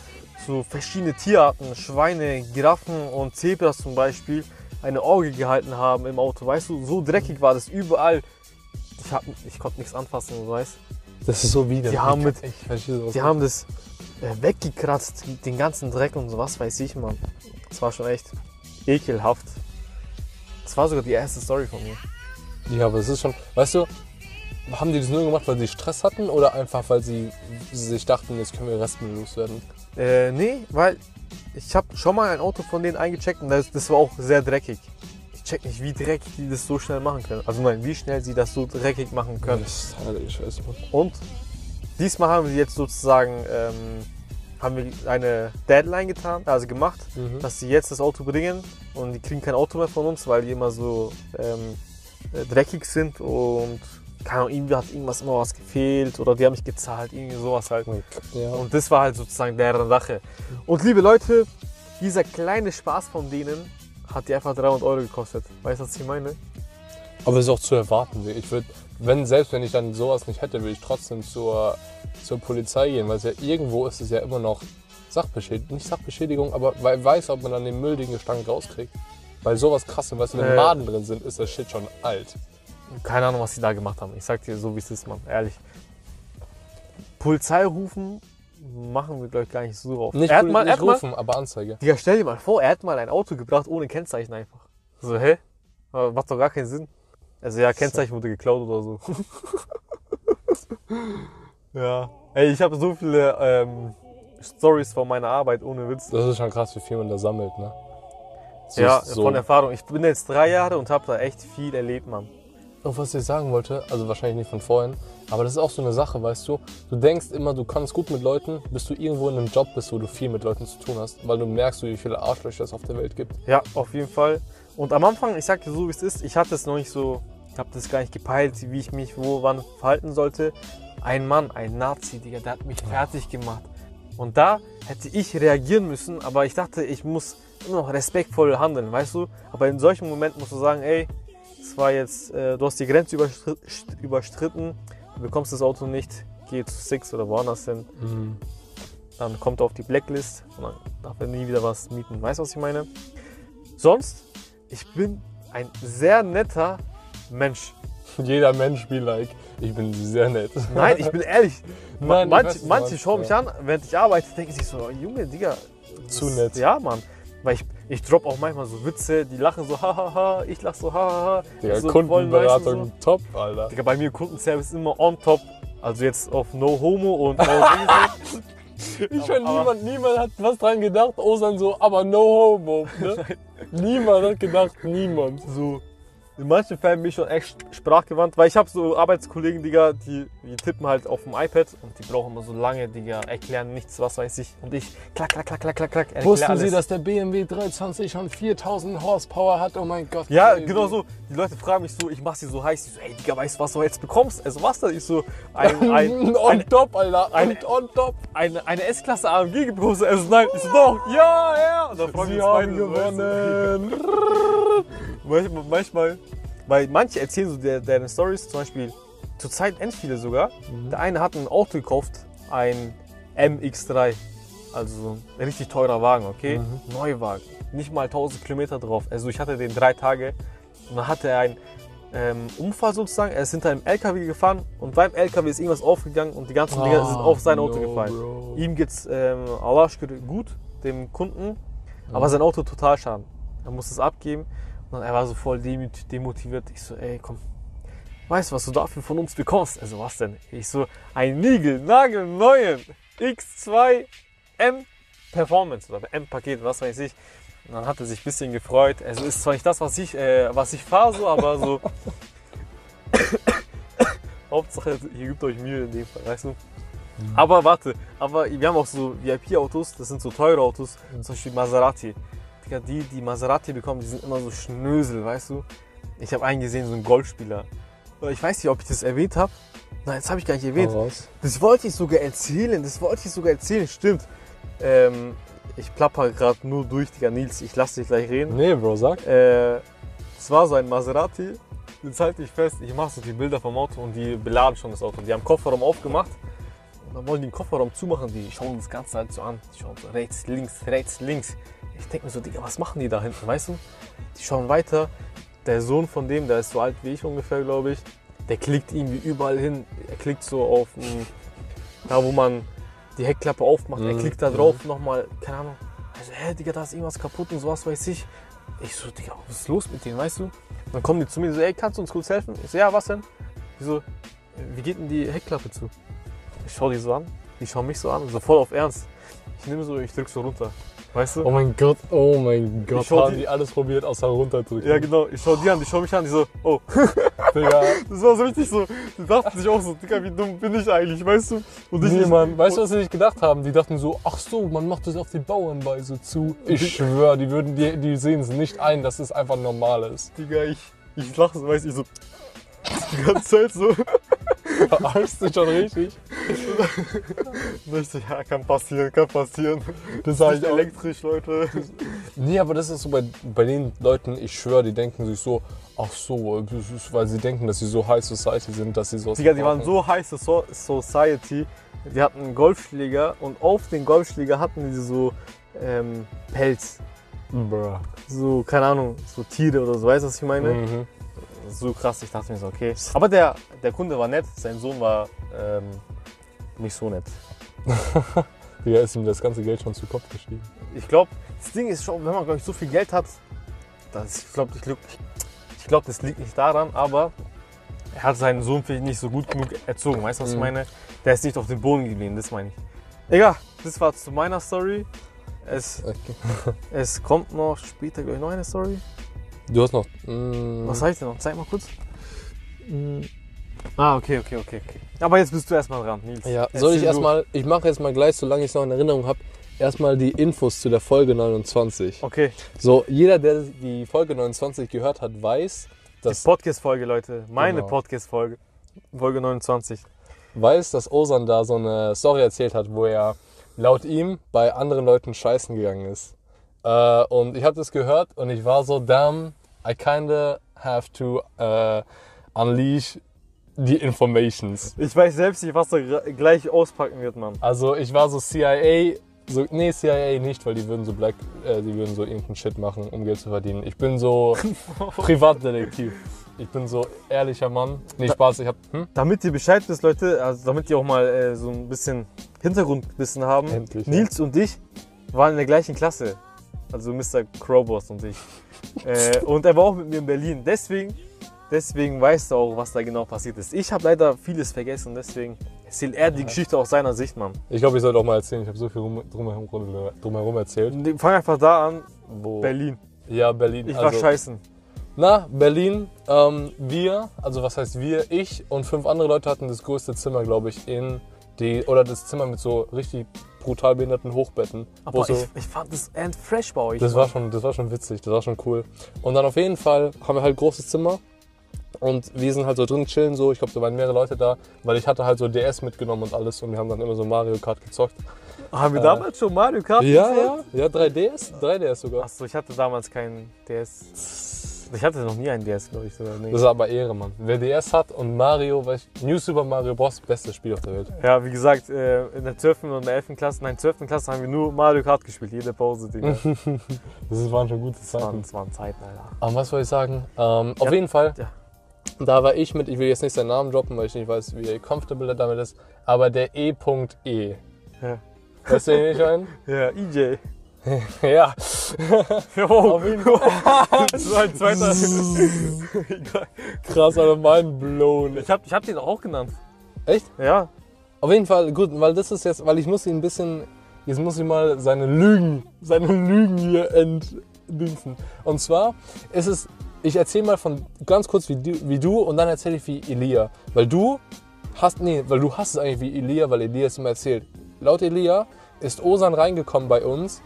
so verschiedene Tierarten, Schweine, Giraffen und Zebras zum Beispiel, eine Orgel gehalten haben im Auto. Weißt du, so dreckig war das überall. Ich, hab, ich konnte nichts anfassen, du weißt. Das ist so widerlich. Die haben mit- ich verstehe sowas Die haben das äh, weggekratzt, den ganzen Dreck und so was weiß ich, Mann. Das war schon echt ekelhaft. Das war sogar die erste Story von mir. Ja, aber es ist schon, weißt du, haben die das nur gemacht, weil sie Stress hatten oder einfach, weil sie sich dachten, jetzt können wir Restmüll loswerden? Äh, nee, weil ich habe schon mal ein Auto von denen eingecheckt und das, das war auch sehr dreckig. Ich check nicht, wie dreckig die das so schnell machen können. Also nein, wie schnell sie das so dreckig machen können. Das ist heilige Scheiße, Mann. Und diesmal haben wir jetzt sozusagen ähm, haben wir eine Deadline getan, also gemacht, Mhm. dass sie jetzt das Auto bringen und die kriegen kein Auto mehr von uns, weil die immer so ähm, äh, dreckig sind und keine Ahnung, irgendwie hat irgendwas immer was gefehlt oder die haben nicht gezahlt, irgendwie sowas halt. Ja. Und das war halt sozusagen deren Sache. Und liebe Leute, dieser kleine Spaß von denen hat die einfach 300 Euro gekostet. Weißt du, was ich meine? Aber es ist auch zu erwarten. Ich würde, wenn, selbst wenn ich dann sowas nicht hätte, würde ich trotzdem zur, zur Polizei gehen, weil es ja irgendwo ist es ja immer noch Sachbeschädigung, nicht Sachbeschädigung, aber weil weiß, ob man dann den Müll, den Gestank rauskriegt. Weil sowas krass, weißt du, wenn Äh. Maden drin sind, ist das Shit schon alt. Keine Ahnung, was die da gemacht haben. Ich sag dir so, wie es ist, Mann. Ehrlich. Polizei rufen machen wir, glaube ich, gar nicht so oft. Nicht, er hat mal, er nicht hat mal, rufen, aber Anzeige. Digga, stell dir mal vor, er hat mal ein Auto gebracht ohne Kennzeichen einfach. So, hä? Macht doch gar keinen Sinn. Also ja, Kennzeichen wurde geklaut oder so. ja. Ey, ich habe so viele ähm, Stories von meiner Arbeit ohne Witz. Das ist schon krass, wie viel man da sammelt, ne? So- ja, so. von Erfahrung. Ich bin jetzt drei Jahre und habe da echt viel erlebt, Mann. Und was ich sagen wollte, also wahrscheinlich nicht von vorhin, aber das ist auch so eine Sache, weißt du, du denkst immer, du kannst gut mit Leuten, bis du irgendwo in einem Job bist, wo du viel mit Leuten zu tun hast, weil du merkst, wie viele Arschlöcher es auf der Welt gibt. Ja, auf jeden Fall. Und am Anfang, ich sag dir so, wie es ist, ich hatte es noch nicht so, ich habe das gar nicht gepeilt, wie ich mich wo, wann verhalten sollte. Ein Mann, ein Nazi, Digga, der hat mich fertig gemacht. Und da hätte ich reagieren müssen, aber ich dachte, ich muss immer noch respektvoll handeln, weißt du? Aber in solchen Momenten musst du sagen, ey, es war jetzt, äh, du hast die Grenze überstri- st- überstritten, du bekommst das Auto nicht, geh zu Six oder woanders hin. Dann kommt er auf die Blacklist und dann darf er nie wieder was mieten. Weißt du, was ich meine? Sonst, ich bin ein sehr netter Mensch. Jeder Mensch be like, ich bin sehr nett. Nein, ich bin ehrlich. Nein, manche manche schauen mich an, während ich arbeite, denken sich so, Junge, Digga. Zu nett. Ja, Mann. Weil ich, ich drop auch manchmal so Witze, die lachen so, hahaha, ich lach so, hahaha. Digga, so und Kundenberatung top, Alter. So. Digga, bei mir Kundenservice immer on top. Also jetzt auf No Homo und No. Ich aber- niemand, niemand hat was dran gedacht, außer so, aber no homo. Ne? niemand hat gedacht, niemand. so. In manchen Fällen bin ich schon echt sprachgewandt, weil ich habe so Arbeitskollegen, Digga, die, die tippen halt auf dem iPad und die brauchen immer so lange, Digga, erklären nichts, was weiß ich. Und ich, klack, klack, klack, klack, klack, klack, Wussten. Sie, dass der BMW 320 schon 4000 Horsepower hat? Oh mein Gott. Ja, crazy. genau so. Die Leute fragen mich so, ich mach sie so heiß. Ich so, ey, Digga, weißt du, was du jetzt bekommst? Also was da? Ich so, ein, ein, on ein, top, Alter. ein- on top. eine, eine S-Klasse AMG gebraucht. Also nein, ich so, doch, ja, ja. Und dann fragen Sie wir uns haben beide so, weißt du. gewonnen. Manchmal, weil manche erzählen so der, deren Stories, zum Beispiel zurzeit end viele sogar. Der eine hat ein Auto gekauft, ein MX3, also so ein richtig teurer Wagen, okay? Neuwagen, nicht mal 1000 Kilometer drauf. Also ich hatte den drei Tage und dann hatte er einen ähm, Unfall sozusagen. Er ist hinter einem LKW gefahren und beim LKW ist irgendwas aufgegangen und die ganzen Dinger sind auf sein Auto no, gefallen. bro. Ihm geht's ähm, Allah gut, dem Kunden, aber sein Auto total schaden. Er muss es abgeben und er war so voll demotiviert. Ich so, ey, komm, weißt du, was du dafür von uns bekommst? Also was denn? Ich so, ein Nigel, nagelneuen X2 M Performance oder M-Paket, was weiß ich. Und dann hat er sich ein bisschen gefreut. Also ist zwar nicht das, was ich, äh, was ich fahre, so, aber so. Hauptsache, ihr gebt euch Mühe in dem Fall, weißt du? Aber warte, aber wir haben auch so VIP-Autos, das sind so teure Autos, zum Beispiel Maserati. Digga, die, die Maserati bekommen, die sind immer so Schnösel, weißt du? Ich habe einen gesehen, so einen Golfspieler. Ich weiß nicht, ob ich das erwähnt habe. Nein, das habe ich gar nicht erwähnt. Raus. Das wollte ich sogar erzählen, das wollte ich sogar erzählen, stimmt. Ähm, ich plapper gerade nur durch, Digga, Nils, ich lasse dich gleich reden. Nee, Bro, sag. Äh, es war so ein Maserati. Jetzt halte ich fest, ich mache so die Bilder vom Auto und die beladen schon das Auto. Die haben Kofferraum aufgemacht und dann wollen die den Kofferraum zumachen. Die schauen das Ganze halt so an. Die schauen so rechts, links, rechts, links. Ich denke mir so, Digga, was machen die da hinten, weißt du? Die schauen weiter. Der Sohn von dem, der ist so alt wie ich ungefähr, glaube ich, der klickt irgendwie überall hin. Er klickt so auf, da wo man die Heckklappe aufmacht. Er Mhm. klickt da drauf nochmal, keine Ahnung. Also, hä, Digga, da ist irgendwas kaputt und sowas, weiß ich. Ich so, Digga, was ist los mit denen, weißt du? Dann kommen die zu mir so, ey, kannst du uns kurz helfen? Ich so, ja, was denn? Die so, wie geht denn die Heckklappe zu? Ich schau die so an, die schauen mich so an, so voll auf Ernst. Ich nehme so, ich drück so runter, weißt du? Oh mein Gott, oh mein Gott. schau haben die- die alles probiert, außer runterdrücken. Ja, genau, ich schau die an, die schauen mich an, die so, oh. Digga. Das war so richtig so, die dachten sich auch so, Digga, wie dumm bin ich eigentlich, weißt du? Und ich, Niemand. Weißt du, was sie sich gedacht haben? Die dachten so, ach so, man macht das auf die Bauernweise zu. Ich schwöre, die, würden, die, die sehen es nicht ein, dass es einfach normal ist. Digga, ich, ich lach so, weißt du, ich so, die ganze Zeit so. Verarschst du schon richtig? So, ja, kann passieren, kann passieren. Das Nicht ich auch. elektrisch, Leute. Nee, aber das ist so bei, bei den Leuten, ich schwöre, die denken sich so, ach so, ist, weil sie denken, dass sie so High Society sind, dass sie so. Digga, die waren so High so Society. Die hatten einen Golfschläger und auf den Golfschläger hatten die so ähm, Pelz. Bruh. So, keine Ahnung, so Tiere oder so. Weißt du, was ich meine? Mhm. So krass, ich dachte mir so, okay. Aber der, der Kunde war nett, sein Sohn war ähm, nicht so nett. Digga, ist ihm das ganze Geld schon zu Kopf gestiegen. Ich glaube, das Ding ist schon, wenn man, glaube ich, so viel Geld hat, das, ich glaube, ich, glaub- ich glaub, das liegt nicht daran, aber er hat seinen Sohn vielleicht nicht so gut genug erzogen. Weißt du, was ich Mhm. meine? Der ist nicht auf dem Boden geblieben, das meine ich. Egal, das war zu meiner Story. Es, Okay. es kommt noch später, glaube ich, noch eine Story. Du hast noch. Mm, Was habe ich denn noch? Zeig mal kurz. Mm. Ah, okay, okay, okay, okay. Aber jetzt bist du erstmal dran, Nils. Ja, Erzähl soll ich erstmal, ich mache jetzt mal gleich, solange ich es noch in Erinnerung habe, erstmal die Infos zu der Folge 29. Okay, So, jeder, der die Folge 29 gehört hat, weiß, die dass, Podcast-Folge, Leute. Meine Genau. Podcast-Folge. Folge 29. weiß, dass Osan da so eine Story erzählt hat, wo er laut ihm bei anderen Leuten scheißen gegangen ist. Äh, und ich habe das gehört und ich war so, damn, I kinda have to äh, unleash the informations. Ich weiß selbst nicht, was er gleich auspacken wird, Mann. Also ich war so CIA, so, nee, CIA nicht, weil die würden so Black, äh, die würden so irgendeinen Shit machen, um Geld zu verdienen. Ich bin so Privatdetektiv. Ich bin so ehrlicher Mann. Nee, Spaß, ich hab, hm? Damit ihr Bescheid wisst, Leute, also damit ihr auch mal äh, so ein bisschen Hintergrundwissen haben. Endlich, ja. Nils und ich waren in der gleichen Klasse. Also Mr. Crowboss und ich. äh, und er war auch mit mir in Berlin. Deswegen, deswegen weißt du auch, was da genau passiert ist. Ich habe leider vieles vergessen, deswegen erzählt er die Geschichte aus seiner Sicht, Mann. Ich glaube, ich sollte auch mal erzählen. Ich habe so viel rum, drumherum, drumherum erzählt. Fang einfach da an. Wo, Berlin. Ja, Berlin. Ich war also, scheißen. Na, Berlin. Ähm, wir, also was heißt wir? Ich und fünf andere Leute hatten das größte Zimmer, glaube ich, in die, oder das Zimmer mit so richtig brutal behinderten Hochbetten. Aber so, ich, ich fand das end fresh bei euch. Das war, schon, das war schon witzig, das war schon cool. Und dann auf jeden Fall haben wir halt großes Zimmer und wir sind halt so drin chillen so. Ich glaube, da waren mehrere Leute da, weil ich hatte halt so DS mitgenommen und alles und wir haben dann immer so Mario Kart gezockt. Haben wir Äh, damals schon Mario Kart? Ja, gezockt? ja, ja, 3DS, 3DS sogar. Achso, ich hatte damals keinen DS. Ich hatte noch nie einen DS, glaube ich sogar. Nee. Das ist aber Ehre, Mann. Wer DS hat und Mario, weiß ich, New Super Mario Bros. bestes Spiel auf der Welt. Ja, wie gesagt, äh, in der 12. und der 11. Klasse, nein, 12. Klasse haben wir nur Mario Kart gespielt, jede Pause, Digga. Das waren schon gute Das waren, Zeiten. das waren Zeiten, Alter. Aber was soll ich sagen? Ähm, auf Ja, jeden Fall, ja. da war ich mit, ich will jetzt nicht seinen Namen droppen, weil ich nicht weiß, wie comfortable er damit ist, aber der E.E. Ja. Weißt du, wen ich meine? Ja, EJ. ja. Auf jeden Fall. das war ein zweiter. Krass, aber mind blown. ich hab, ich hab den auch genannt. Echt? Ja. Auf jeden Fall, gut, weil das ist jetzt, weil ich muss ihn ein bisschen, jetzt muss ich mal seine Lügen, seine Lügen hier entdingsen. Und zwar ist es, ich erzähle mal von, ganz kurz wie du, wie du und dann erzähle ich wie Elia. Weil du hast, nee, weil du hast es eigentlich wie Elia, weil Elia es immer erzählt. Laut Elia ist Osan reingekommen bei uns,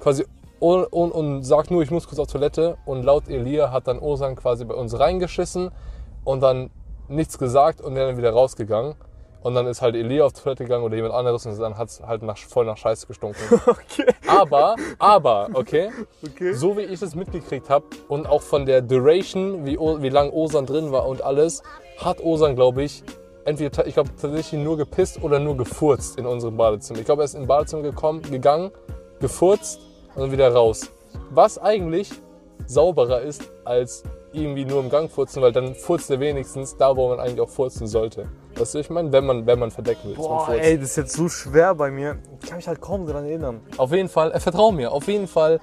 quasi und, und, und sagt nur, ich muss kurz auf Toilette. Und laut Elia hat dann Osan quasi bei uns reingeschissen und dann nichts gesagt und wäre dann wieder rausgegangen. Und dann ist halt Elia auf Toilette gegangen oder jemand anderes und dann hat es halt nach, voll nach Scheiße gestunken. Okay. Aber, aber, okay, Okay. so wie ich es mitgekriegt habe und auch von der Duration, wie, wie lang Osan drin war und alles, hat Osan, glaube ich, entweder, ich glaube, tatsächlich nur gepisst oder nur gefurzt in unserem Badezimmer. Ich glaube, er ist in Badezimmer gekommen, gegangen, gefurzt und dann wieder raus. Was eigentlich sauberer ist, als irgendwie nur im Gang furzen, weil dann furzt er wenigstens da, wo man eigentlich auch furzen sollte. Weißt du, ich meine, wenn man, wenn man verdecken will. Boah, ey, das ist jetzt so schwer bei mir. Ich kann mich halt kaum daran erinnern. Auf jeden Fall, äh, vertrau mir, auf jeden Fall,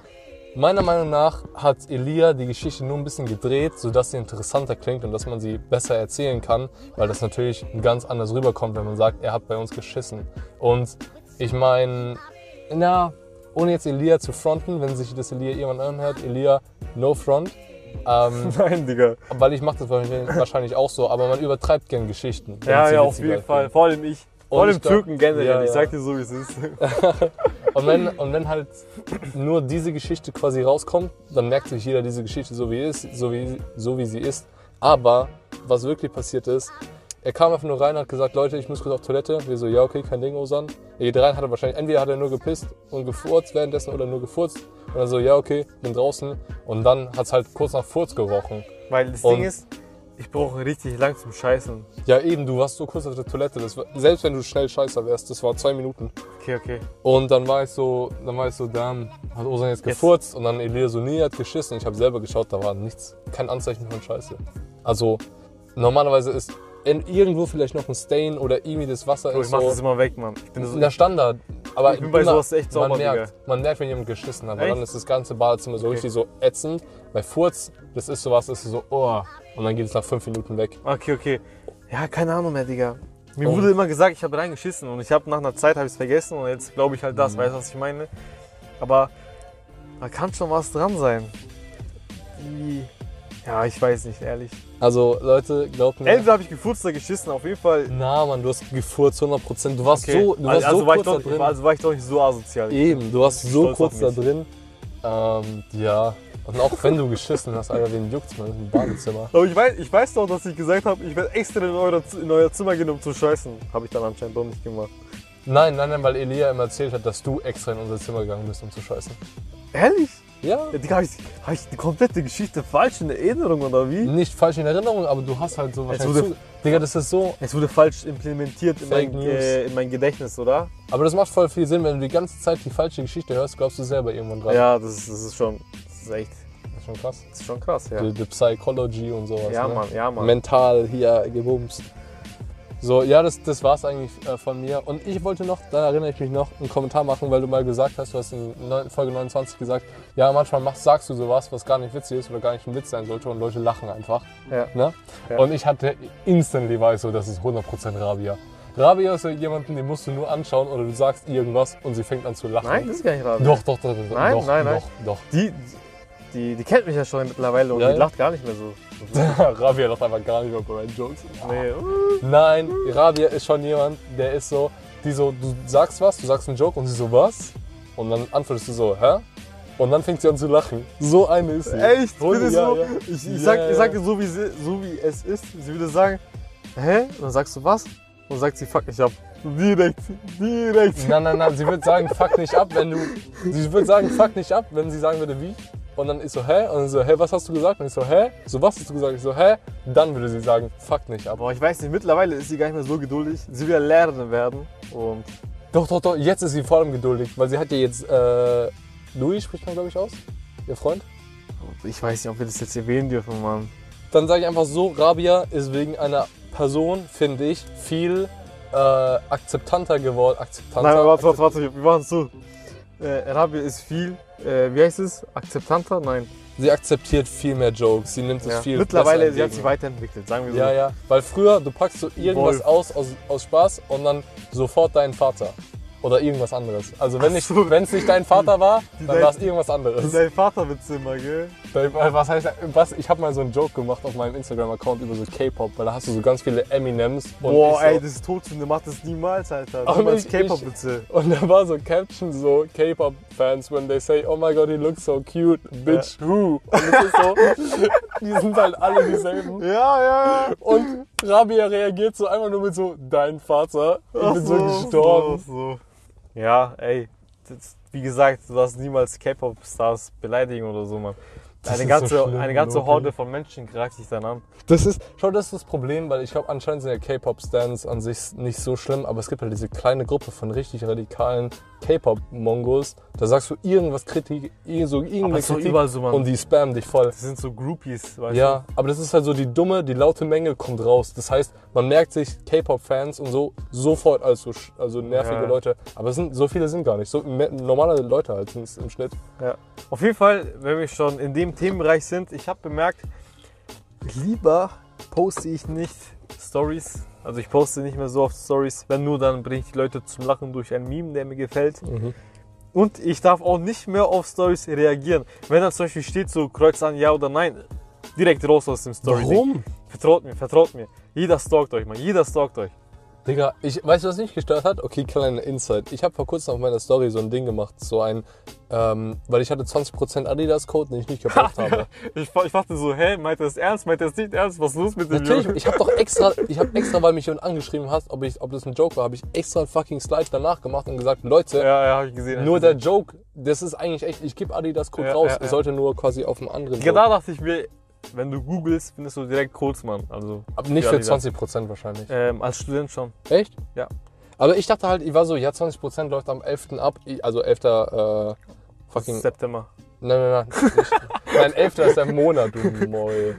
meiner Meinung nach hat Elia die Geschichte nur ein bisschen gedreht, sodass sie interessanter klingt und dass man sie besser erzählen kann, weil das natürlich ganz anders rüberkommt, wenn man sagt, er hat bei uns geschissen. Und ich meine, na, ohne jetzt Elia zu fronten, wenn sich das Elia irgendwann anhört, Elia, no front. Ähm, Nein, Digga. weil ich mache das wahrscheinlich auch so, aber man übertreibt gern Geschichten. Ja, ja, auf jeden Fall. Vor allem ich. Vor allem ich Türken generell. Ja, Ich ja. sag dir so, wie es ist. Und wenn, und wenn halt nur diese Geschichte quasi rauskommt, dann merkt sich jeder diese Geschichte so wie, ist, so wie, so wie sie ist. Aber was wirklich passiert ist, Er kam einfach nur rein und hat gesagt, Leute, ich muss kurz auf Toilette. Wir so, ja, okay, kein Ding, Osan. Er geht rein, hat er wahrscheinlich, entweder hat er nur gepisst und gefurzt währenddessen oder nur gefurzt. Und dann so, ja, okay, bin draußen. Und dann hat es halt kurz nach Furz gerochen. Weil das Und- Ding ist, ich brauche richtig lang zum Scheißen. Ja, eben, du warst so kurz auf der Toilette. War, selbst wenn du schnell scheißer wärst, das war zwei Minuten. Okay, okay. Und dann war ich so, dann war ich so, dann hat Osan jetzt gefurzt und dann Elia so, nee, hat geschissen. Ich habe selber geschaut, da war nichts, kein Anzeichen von Scheiße. Also normalerweise ist in, irgendwo vielleicht noch ein Stain oder irgendwie das Wasser Bro, ist ich mach so. das immer weg, Mann. Ich bin so, der Standard. Aber Ich bin bei sowas echt sauber, man merkt, man merkt, wenn jemand geschissen hat, weil dann ist das ganze Badezimmer so Okay. richtig so ätzend. Bei Furz, das ist sowas, das ist so, oh. Und dann geht es nach fünf Minuten weg. Okay, okay. Ja, keine Ahnung mehr, Digga. Mir Und- wurde immer gesagt, ich habe reingeschissen und ich habe nach einer Zeit habe ich es vergessen und jetzt glaube ich halt Mhm. das, weißt du, was ich meine? Aber da kann schon was dran sein. Wie? Ja, ich weiß nicht, ehrlich. Also Leute, glaubt mir. Entweder habe ich gefurzt oder geschissen, auf jeden Fall. Na, Mann, du hast gefurzt 100%. Du warst Okay. so, du warst also, so war ich kurz doch, da drin. also war ich doch nicht so asozial. Eben, du warst so kurz da drin. Ähm, ja. Und auch wenn du geschissen hast, Alter, wen juckt's, man, im Badezimmer. Aber ich weiß, ich weiß doch, dass ich gesagt habe, ich werde extra in, eure, in euer Zimmer gehen, um zu scheißen. Habe ich dann anscheinend doch nicht gemacht. Nein, nein, nein, weil Elia immer erzählt hat, dass du extra in unser Zimmer gegangen bist, um zu scheißen. Ehrlich? Ja. Ja, Digga, habe ich, hab ich die komplette Geschichte falsch in Erinnerung oder wie? Nicht falsch in Erinnerung, aber du hast halt so wahrscheinlich wurde- zu, Digga, das ist so. Es wurde falsch implementiert in mein, äh, in mein Gedächtnis, oder? Aber das macht voll viel Sinn, wenn du die ganze Zeit die falsche Geschichte hörst, glaubst du selber irgendwann dran. Ja, das ist, das ist schon. Das ist echt. Das ist schon krass. Das ist schon krass, ja. Die, die Psychology und sowas. Ja, ne? Mann, ja, Mann. mental hier gebumst. So, ja, das, das war's eigentlich äh, von mir. Und ich wollte noch, da erinnere ich mich noch, einen Kommentar machen, weil du mal gesagt hast, du hast in neun- Folge 29 gesagt, ja, manchmal machst, sagst du sowas, was gar nicht witzig ist oder gar nicht ein Witz sein sollte und Leute lachen einfach. Ja. Ne? Ja. Und ich hatte instantly war ich so, das ist 100% Rabia. Rabia ist so jemanden, den musst du nur anschauen oder du sagst irgendwas und sie fängt an zu lachen. Nein, das ist gar nicht raus. Doch, doch, doch, doch, Nein, doch, nein, nein. doch, doch. Die, die, die kennt mich ja schon mittlerweile und Ja, die ja. lacht gar nicht mehr so. Rabia lacht einfach gar nicht mehr bei meinen Jokes. Nee. Nein, Rabia ist schon jemand, der ist so, die so, du sagst was, du sagst einen Joke und sie so, was? Und dann antwortest du so, hä? Und dann fängt sie an zu lachen. So eine ist sie. Echt? Bitte ja, so? ja. Ich, ich, sag, ich sag dir so wie, sie, so, wie es ist. Sie würde sagen, hä? Und dann sagst du was? Und dann sagt sie, fuck, ich hab. Direkt, direkt. Nein, nein, nein, sie wird sagen, fuck nicht ab, wenn du. Sie wird sagen, fuck nicht ab, wenn sie sagen würde, wie. Und dann ist so, hä? Und dann so, hä, was hast du gesagt? Und ich so, hä? So, was hast du gesagt? Ich so, hä? Dann würde sie sagen, fuck nicht ab. Aber ich weiß nicht, mittlerweile ist sie gar nicht mehr so geduldig. Sie will ja lernen werden. Und Doch, doch, doch, jetzt ist sie vor allem geduldig, weil sie hat ja jetzt, äh, Louis spricht man, glaube ich, aus. Ihr Freund. ich weiß nicht, ob wir das jetzt erwähnen dürfen, Mann. Dann sage ich einfach so, Rabia ist wegen einer Person, finde ich, viel äh, akzeptanter geworden. Akzeptanter? Nein, warte, warte, warte, wir machen es so. Äh, Rabia ist viel, äh, wie heißt es? Akzeptanter? Nein. Sie akzeptiert viel mehr Jokes, sie nimmt es Ja. viel Mittlerweile, sie hat sich weiterentwickelt, sagen wir so. Ja, ja, weil früher, du packst so irgendwas Wolf. aus, aus aus Spaß und dann sofort deinen Vater. Oder irgendwas anderes. Also wenn nicht, so. es nicht dein Vater war, Die- dann war es irgendwas anderes. Dein Vaterwitz immer, gell? Dein- Was heißt, was? Ich habe mal so einen Joke gemacht auf meinem Instagram-Account über so K-Pop, weil da hast du so ganz viele Eminems. Und Boah, so, ey, das ist Todsünde, mach das niemals, Alter. Niemals K-Pop-Witze. Und da war so Caption so K-Pop-Fans, when they say, oh my god, he looks so cute, bitch, who? Und es ist so, die sind halt alle dieselben. Ja, ja, ja. Und Rabia reagiert so einfach nur mit so, dein Vater, ich Ach bin so, gestorben. So, so. Ja, ey. Das, wie gesagt, du darfst niemals K-Pop-Stars beleidigen oder so, Mann. Das Eine ganze, so schlimm, eine ganze. Horde von Menschen greift dich dann an. Das ist, schau, das ist das Problem, weil ich glaube, anscheinend sind ja K-Pop-Stands an sich nicht so schlimm, aber es gibt halt diese kleine Gruppe von richtig radikalen K-Pop-Mongos. Da sagst du irgendwas Kritik, so irgendeine Kritik überall so, Mann. und die spammen dich voll. das sind so Groupies, weißt Ja, aber das ist halt so die dumme, die laute Menge kommt raus. Das heißt, man merkt sich K-Pop-Fans und so sofort als so also nervige Ja. Leute. Aber es sind, so viele sind gar nicht. So normale Leute halt sind es im Schnitt. du? Ja. Auf jeden Fall, wenn wir schon in dem Themenbereich sind, ich habe bemerkt, lieber poste ich nicht Stories. Also ich poste nicht mehr so oft Stories. Wenn nur, dann bringe ich die Leute zum Lachen durch ein Meme, der mir gefällt. Und ich darf auch nicht mehr auf Stories reagieren. Wenn dann zum Beispiel steht so Kreuz an, ja oder nein, direkt raus aus dem Story. Warum? Vertraut mir, vertraut mir. Jeder stalkt euch, man. Jeder stalkt euch. Digga, ich, weißt du, was mich gestört hat? Okay, kleiner Insight. Ich habe vor kurzem auf meiner Story so ein Ding gemacht, so ein Ähm, weil ich hatte 20% Adidas-Code, den ich nicht gebraucht habe. Ich, ich dachte so, hä, meint er das ernst? Meint er das nicht ernst? Was ist los mit dem Natürlich, Jungen? ich habe doch extra, ich habe extra, weil mich jemand angeschrieben hat, ob, ich, ob das ein Joke war, habe ich extra einen fucking Slide danach gemacht und gesagt, Leute, Ja, ja, hab ich gesehen. nur ich der gesehen. Joke, das ist eigentlich echt, ich gebe Adidas-Code Ja, raus, ja, es ja. sollte nur quasi auf einem anderen Genau Joke. dachte ich mir, wenn du googelst, findest du direkt Codes, Mann. Also, Aber nicht für Adidas. 20% wahrscheinlich. Ähm, als Student schon. Echt? Ja. Aber ich dachte halt, ich war so, ja, 20% läuft am 11. ab, also 11. Äh, fucking. September. Nein, nein, nein. Nicht, nein, 11. ist der Monat, du Moll.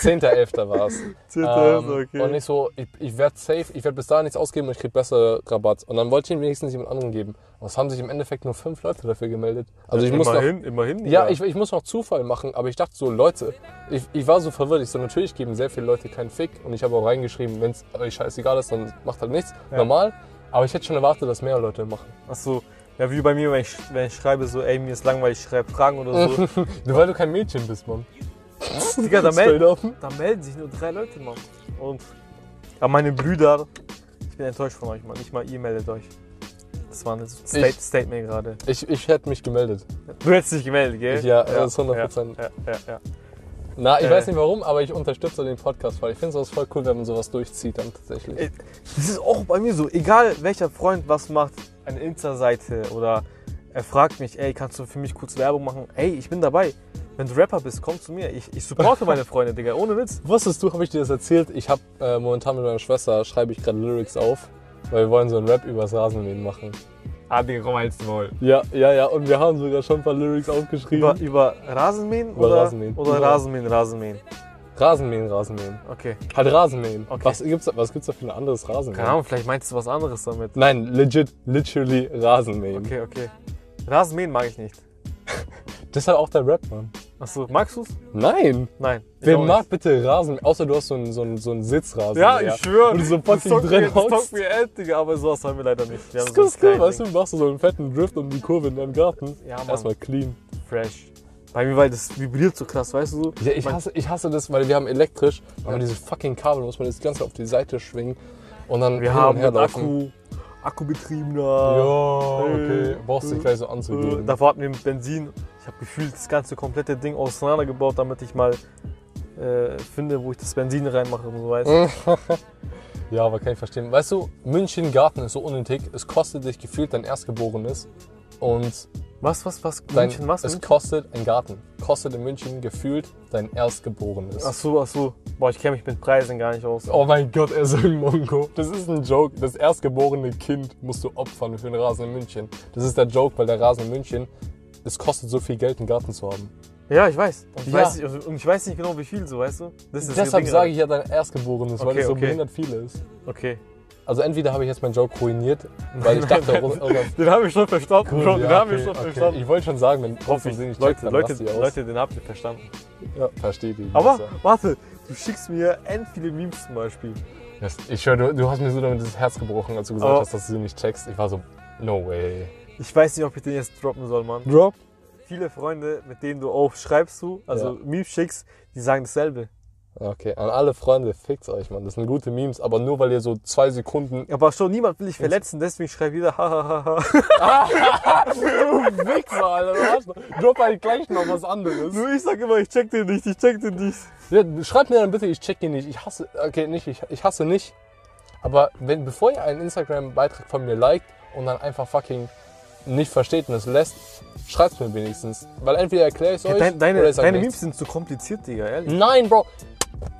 10.11. war es. Ähm, okay. Und ich so, ich, ich werde safe, ich werde bis dahin nichts ausgeben und ich krieg besser Rabatt. Und dann wollte ich ihn wenigstens jemand anderem geben. Aber es haben sich im Endeffekt nur fünf Leute dafür gemeldet. Also ich muss noch, immerhin, immerhin. ja, ich, ich muss noch Zufall machen, aber ich dachte so, Leute, ich, ich war so verwirrt. Ich so, natürlich geben sehr viele Leute keinen Fick. Und ich habe auch reingeschrieben, wenn es euch scheißegal ist, dann macht halt nichts. Ja. Normal. Aber ich hätte schon erwartet, dass mehr Leute machen. Achso, ja, wie bei mir, wenn ich, wenn ich schreibe, so, ey, mir ist langweilig, ich schreibe Fragen oder so. Nur weil du kein Mädchen bist, Mann. Digga, da, meld, da melden sich nur drei Leute, Mann. Und, aber meine Brüder, ich bin enttäuscht von euch, Mann. Nicht mal ihr meldet euch. Das war ein State, Ich- Statement gerade. Ich, ich hätte mich gemeldet. Du hättest dich gemeldet, gell? Ja, das ist 100%. Ja, ja, ja. Na, ich Äh. weiß nicht warum, aber ich unterstütze den Podcast, weil ich finde sowas voll cool, wenn man sowas durchzieht dann tatsächlich. Ey, Das ist auch bei mir so, egal welcher Freund was macht, eine Insta-Seite oder er fragt mich, ey, kannst du für mich kurz Werbung machen? Ey, ich bin dabei. Wenn du Rapper bist, komm zu mir. Ich, ich supporte meine Freunde, Digga, ohne Witz. Wusstest du, habe ich dir das erzählt? Ich habe äh, momentan mit meiner Schwester, schreibe ich gerade Lyrics auf, weil wir wollen so einen Rap übers Rasenmähen machen. Ah, Digga, komm halt's Maul. Ja, ja, ja, und wir haben sogar schon ein paar Lyrics aufgeschrieben. Über, über Rasenmähen Über oder, Rasenmähen. oder Über- Rasenmähen, Rasenmähen? Rasenmähen, Rasenmähen. Okay. Halt Rasenmähen. Okay. Was gibt's, da- was gibt's da für ein anderes Rasenmähen? Keine Ahnung, vielleicht meinst du was anderes damit. Nein, legit, literally Rasenmähen. Okay, okay. Rasenmähen mag ich nicht. Deshalb auch der Rap, Mann. Achso, magst du's? Nein. Nein. Wer mag bitte Rasen? Außer du hast so einen, so einen, so einen Sitzrasen. Ja, ich schwöre. Du so fucking drin mir, das mir echt, Digga, aber sowas haben wir leider nicht. Wir haben Das so ist cool, ein weißt du, machst du so einen fetten Drift um die Kurve in deinem Garten. Ja, Mann. Erstmal clean. Fresh. Bei mir, weil das vibriert so krass, weißt du? Ja, ich hasse, ich hasse das, weil wir haben elektrisch, aber diese fucking Kabel muss man das Ganze auf die Seite schwingen und dann Wir hin haben und her laufen. Akku, Akkubetriebener. Ja, okay. Äh, Brauchst dich gleich so Äh, anzugeben. davor hatten wir mit Benzin. Ich habe gefühlt das ganze komplette Ding auseinandergebaut, damit ich mal äh, finde, wo ich das Benzin reinmache und so weißt. du. Ja, aber kann ich verstehen. Weißt du, München Garten ist so unnötig. Es kostet dich gefühlt dein Erstgeborenes. Und Was, was, was? dein, München, was? es München? kostet ein Garten. Kostet in München gefühlt dein Erstgeborenes. Ach so, ach so. Boah, ich kenne mich mit Preisen gar nicht aus. Oh mein Gott, er ist ein Mongo. Das ist ein Joke. Das erstgeborene Kind musst du opfern für den Rasen in München. Das ist der Joke, weil der Rasen in München, es kostet so viel Geld, einen Garten zu haben. Ja, ich weiß. Und ich, Ja. weiß nicht, und ich weiß nicht genau, wie viel so, weißt du? Deshalb sage ich ja dein Erstgeborenes, weil Okay, es so okay. behindert viel ist. Okay. Also entweder habe ich jetzt meinen Joke ruiniert, weil ich dachte, irgendwas- Den habe ich schon verstanden. Gut, den ja, habe ich okay, schon okay. verstanden. Ich wollte schon sagen, wenn Hoffe ich. nicht Leute, checkt, dann Leute. Leute, den habt ihr verstanden. Ja, verstehe die. Aber Besser. warte, du schickst mir end viele Memes zum Beispiel. Ich schwöre, du, du hast mir so damit das Herz gebrochen, als du gesagt Aber- hast, dass du sie nicht checkst. Ich war so, no way. Ich weiß nicht, ob ich den jetzt droppen soll, Mann. Drop? Viele Freunde, mit denen du auch schreibst, du, also Ja. Memes schickst, die sagen dasselbe. Okay, an alle Freunde, fickt's euch, Mann. Das sind gute Memes, aber nur weil ihr so zwei Sekunden Aber schon niemand will dich verletzen, deswegen schreibt jeder hahaha. Du Wichser, Alter. Du hast Drop halt gleich noch was anderes. Nur ich sag immer, ich check den nicht, ich check den nicht. Ja, schreibt mir dann bitte, ich check ihn nicht. Ich hasse, okay, nicht, ich, ich hasse nicht. Aber wenn, bevor ihr einen Instagram-Beitrag von mir liked und dann einfach fucking nicht versteht und es lässt, schreibt's mir wenigstens. Weil entweder erkläre ich Ja, euch dein, deine oder ich deine Memes sind zu kompliziert, Digga, ehrlich. Nein, Bro.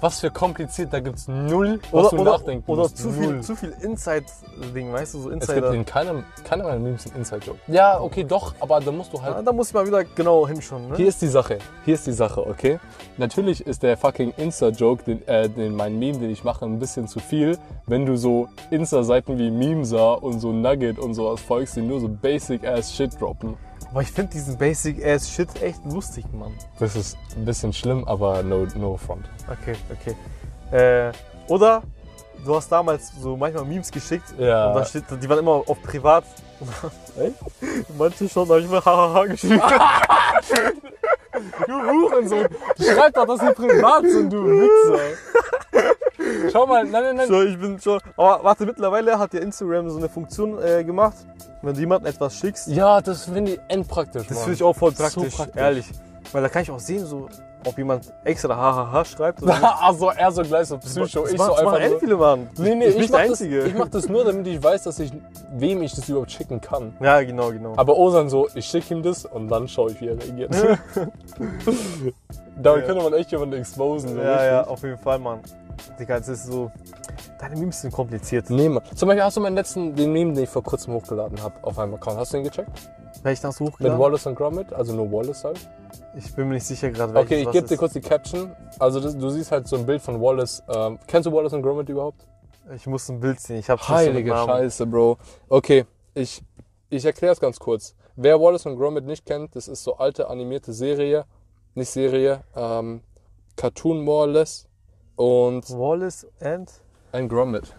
Was für kompliziert, da gibt's null, was Oder, du oder, nachdenken oder musst. zu null. viel, zu viel Inside-Ding, weißt du, so es gibt Insider. in keinem, keiner meiner Memes einen Inside-Joke. Ja, okay, doch, aber da musst du halt Ja, da muss ich mal wieder genau hinschauen, ne? Hier ist die Sache. Hier ist die Sache, okay? Natürlich ist der fucking Insta-Joke, den, äh, den, mein Meme, den ich mache, ein bisschen zu viel, wenn du so Insta-Seiten wie Memesar und so Nugget und sowas folgst, die nur so basic-ass Shit droppen. Aber ich finde diesen Basic-Ass-Shit echt lustig, Mann. Das ist ein bisschen schlimm, aber no, no front. Okay, okay. Äh, oder du hast damals so manchmal Memes geschickt Ja. und da steht, die waren immer auf privat. Manche schon, da hab ich mal hahaha geschrieben. Du Hurensohn! Schreib doch, dass sie privat sind, du Wichser! Schau mal, nein, nein, nein. So, ich bin schon. Aber warte, mittlerweile hat ja Instagram so eine Funktion äh, gemacht, wenn du jemandem etwas schickst. Ja, das finde ich endpraktisch, Das finde ich auch voll So praktisch, praktisch. ehrlich. Weil da kann ich auch sehen, so, ob jemand extra hahaha schreibt oder also er so gleich so Psycho, Das ich so das einfach nur, viele Mann. Nee, nee, ich ich, mach das, ich mach das nur, damit ich weiß, dass ich, wem ich das überhaupt schicken kann. Ja, genau, genau. Aber Osan so, ich schicke ihm das und dann schaue ich, wie er reagiert. Damit Ja. könnte man echt jemanden exposen. So ja, ja, richtig. auf jeden Fall, Mann. Digga, es ist so. Deine Memes sind kompliziert. Nee, Mann. Zum Beispiel hast du meinen letzten, den Meme, den ich vor kurzem hochgeladen habe, auf einem Account. Hast du den gecheckt? Ich das Mit hochgeladen? Wallace und Gromit, also nur Wallace halt. Ich bin mir nicht sicher gerade, Okay, welches ich was gebe dir kurz die Caption. Also das, du siehst halt so ein Bild von Wallace. Ähm, kennst du Wallace und Gromit überhaupt? Ich muss ein Bild sehen. Ich hab's nicht so mit Heilige. Scheiße, Bro. Okay, ich, ich erkläre es ganz kurz. Wer Wallace und Gromit nicht kennt, das ist so alte animierte Serie. Nicht Serie, ähm, Cartoon Wallace und Wallace and? ein Gromit.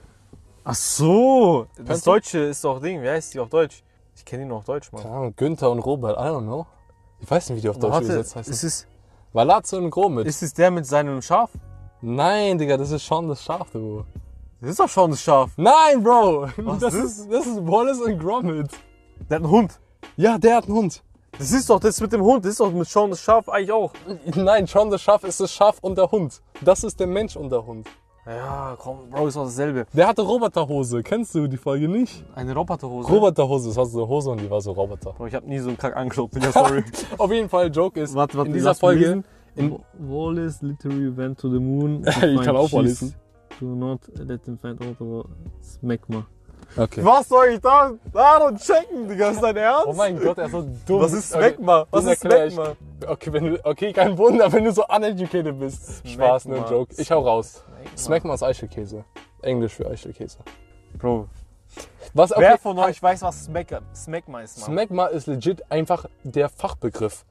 Ach so. Das du? Deutsche ist doch Ding. Wie heißt die auf Deutsch? Ich kenne die noch auf Deutsch, Mann. Keine Ahnung, Günther und Robert, I don't know. Ich weiß nicht, wie die auf Deutsch Warte, übersetzt heißen. ist es, Valazzo und Gromit. ist es der mit seinem Schaf? Nein, Digga, das ist schon das Schaf, du. Das ist doch schon das Schaf. Nein, Bro! Was das, ist? ist, das ist Wallace und Gromit. Der hat einen Hund. Ja, der hat einen Hund. Das ist doch das mit dem Hund. Das ist doch mit Sean das Schaf eigentlich auch. Nein, schon das Schaf ist das Schaf und der Hund. Das ist der Mensch und der Hund. Ja, komm, Bro, ist doch dasselbe. Der hatte Roboterhose. Kennst du die Folge nicht? Eine Roboterhose. Roboterhose, das war so eine Hose und die war so Roboter. Bro, ich hab nie so einen Kack angeschaut. Digga, sorry. Auf jeden Fall, Joke ist, Warte, warte, in dieser Folge... In, Wallace literally went to the moon. Ich kann auch mal lesen. Do not let them find out about Smegma. Okay. Was soll ich da? Da checken, Digga. Ist dein Ernst? Oh mein Gott, er ist so dumm. Was ist Smegma? Was ist. Smegma? Okay, wenn du, okay, kein Wunder, wenn du so uneducated bist. Spaß, ne. Joke. Ich hau raus. Smegma ist Eichelkäse. Englisch für Eichelkäse. Bro, Was, okay, wer von euch weiß, was Smegma, Smegma ist, Mann? Smegma ist legit einfach der Fachbegriff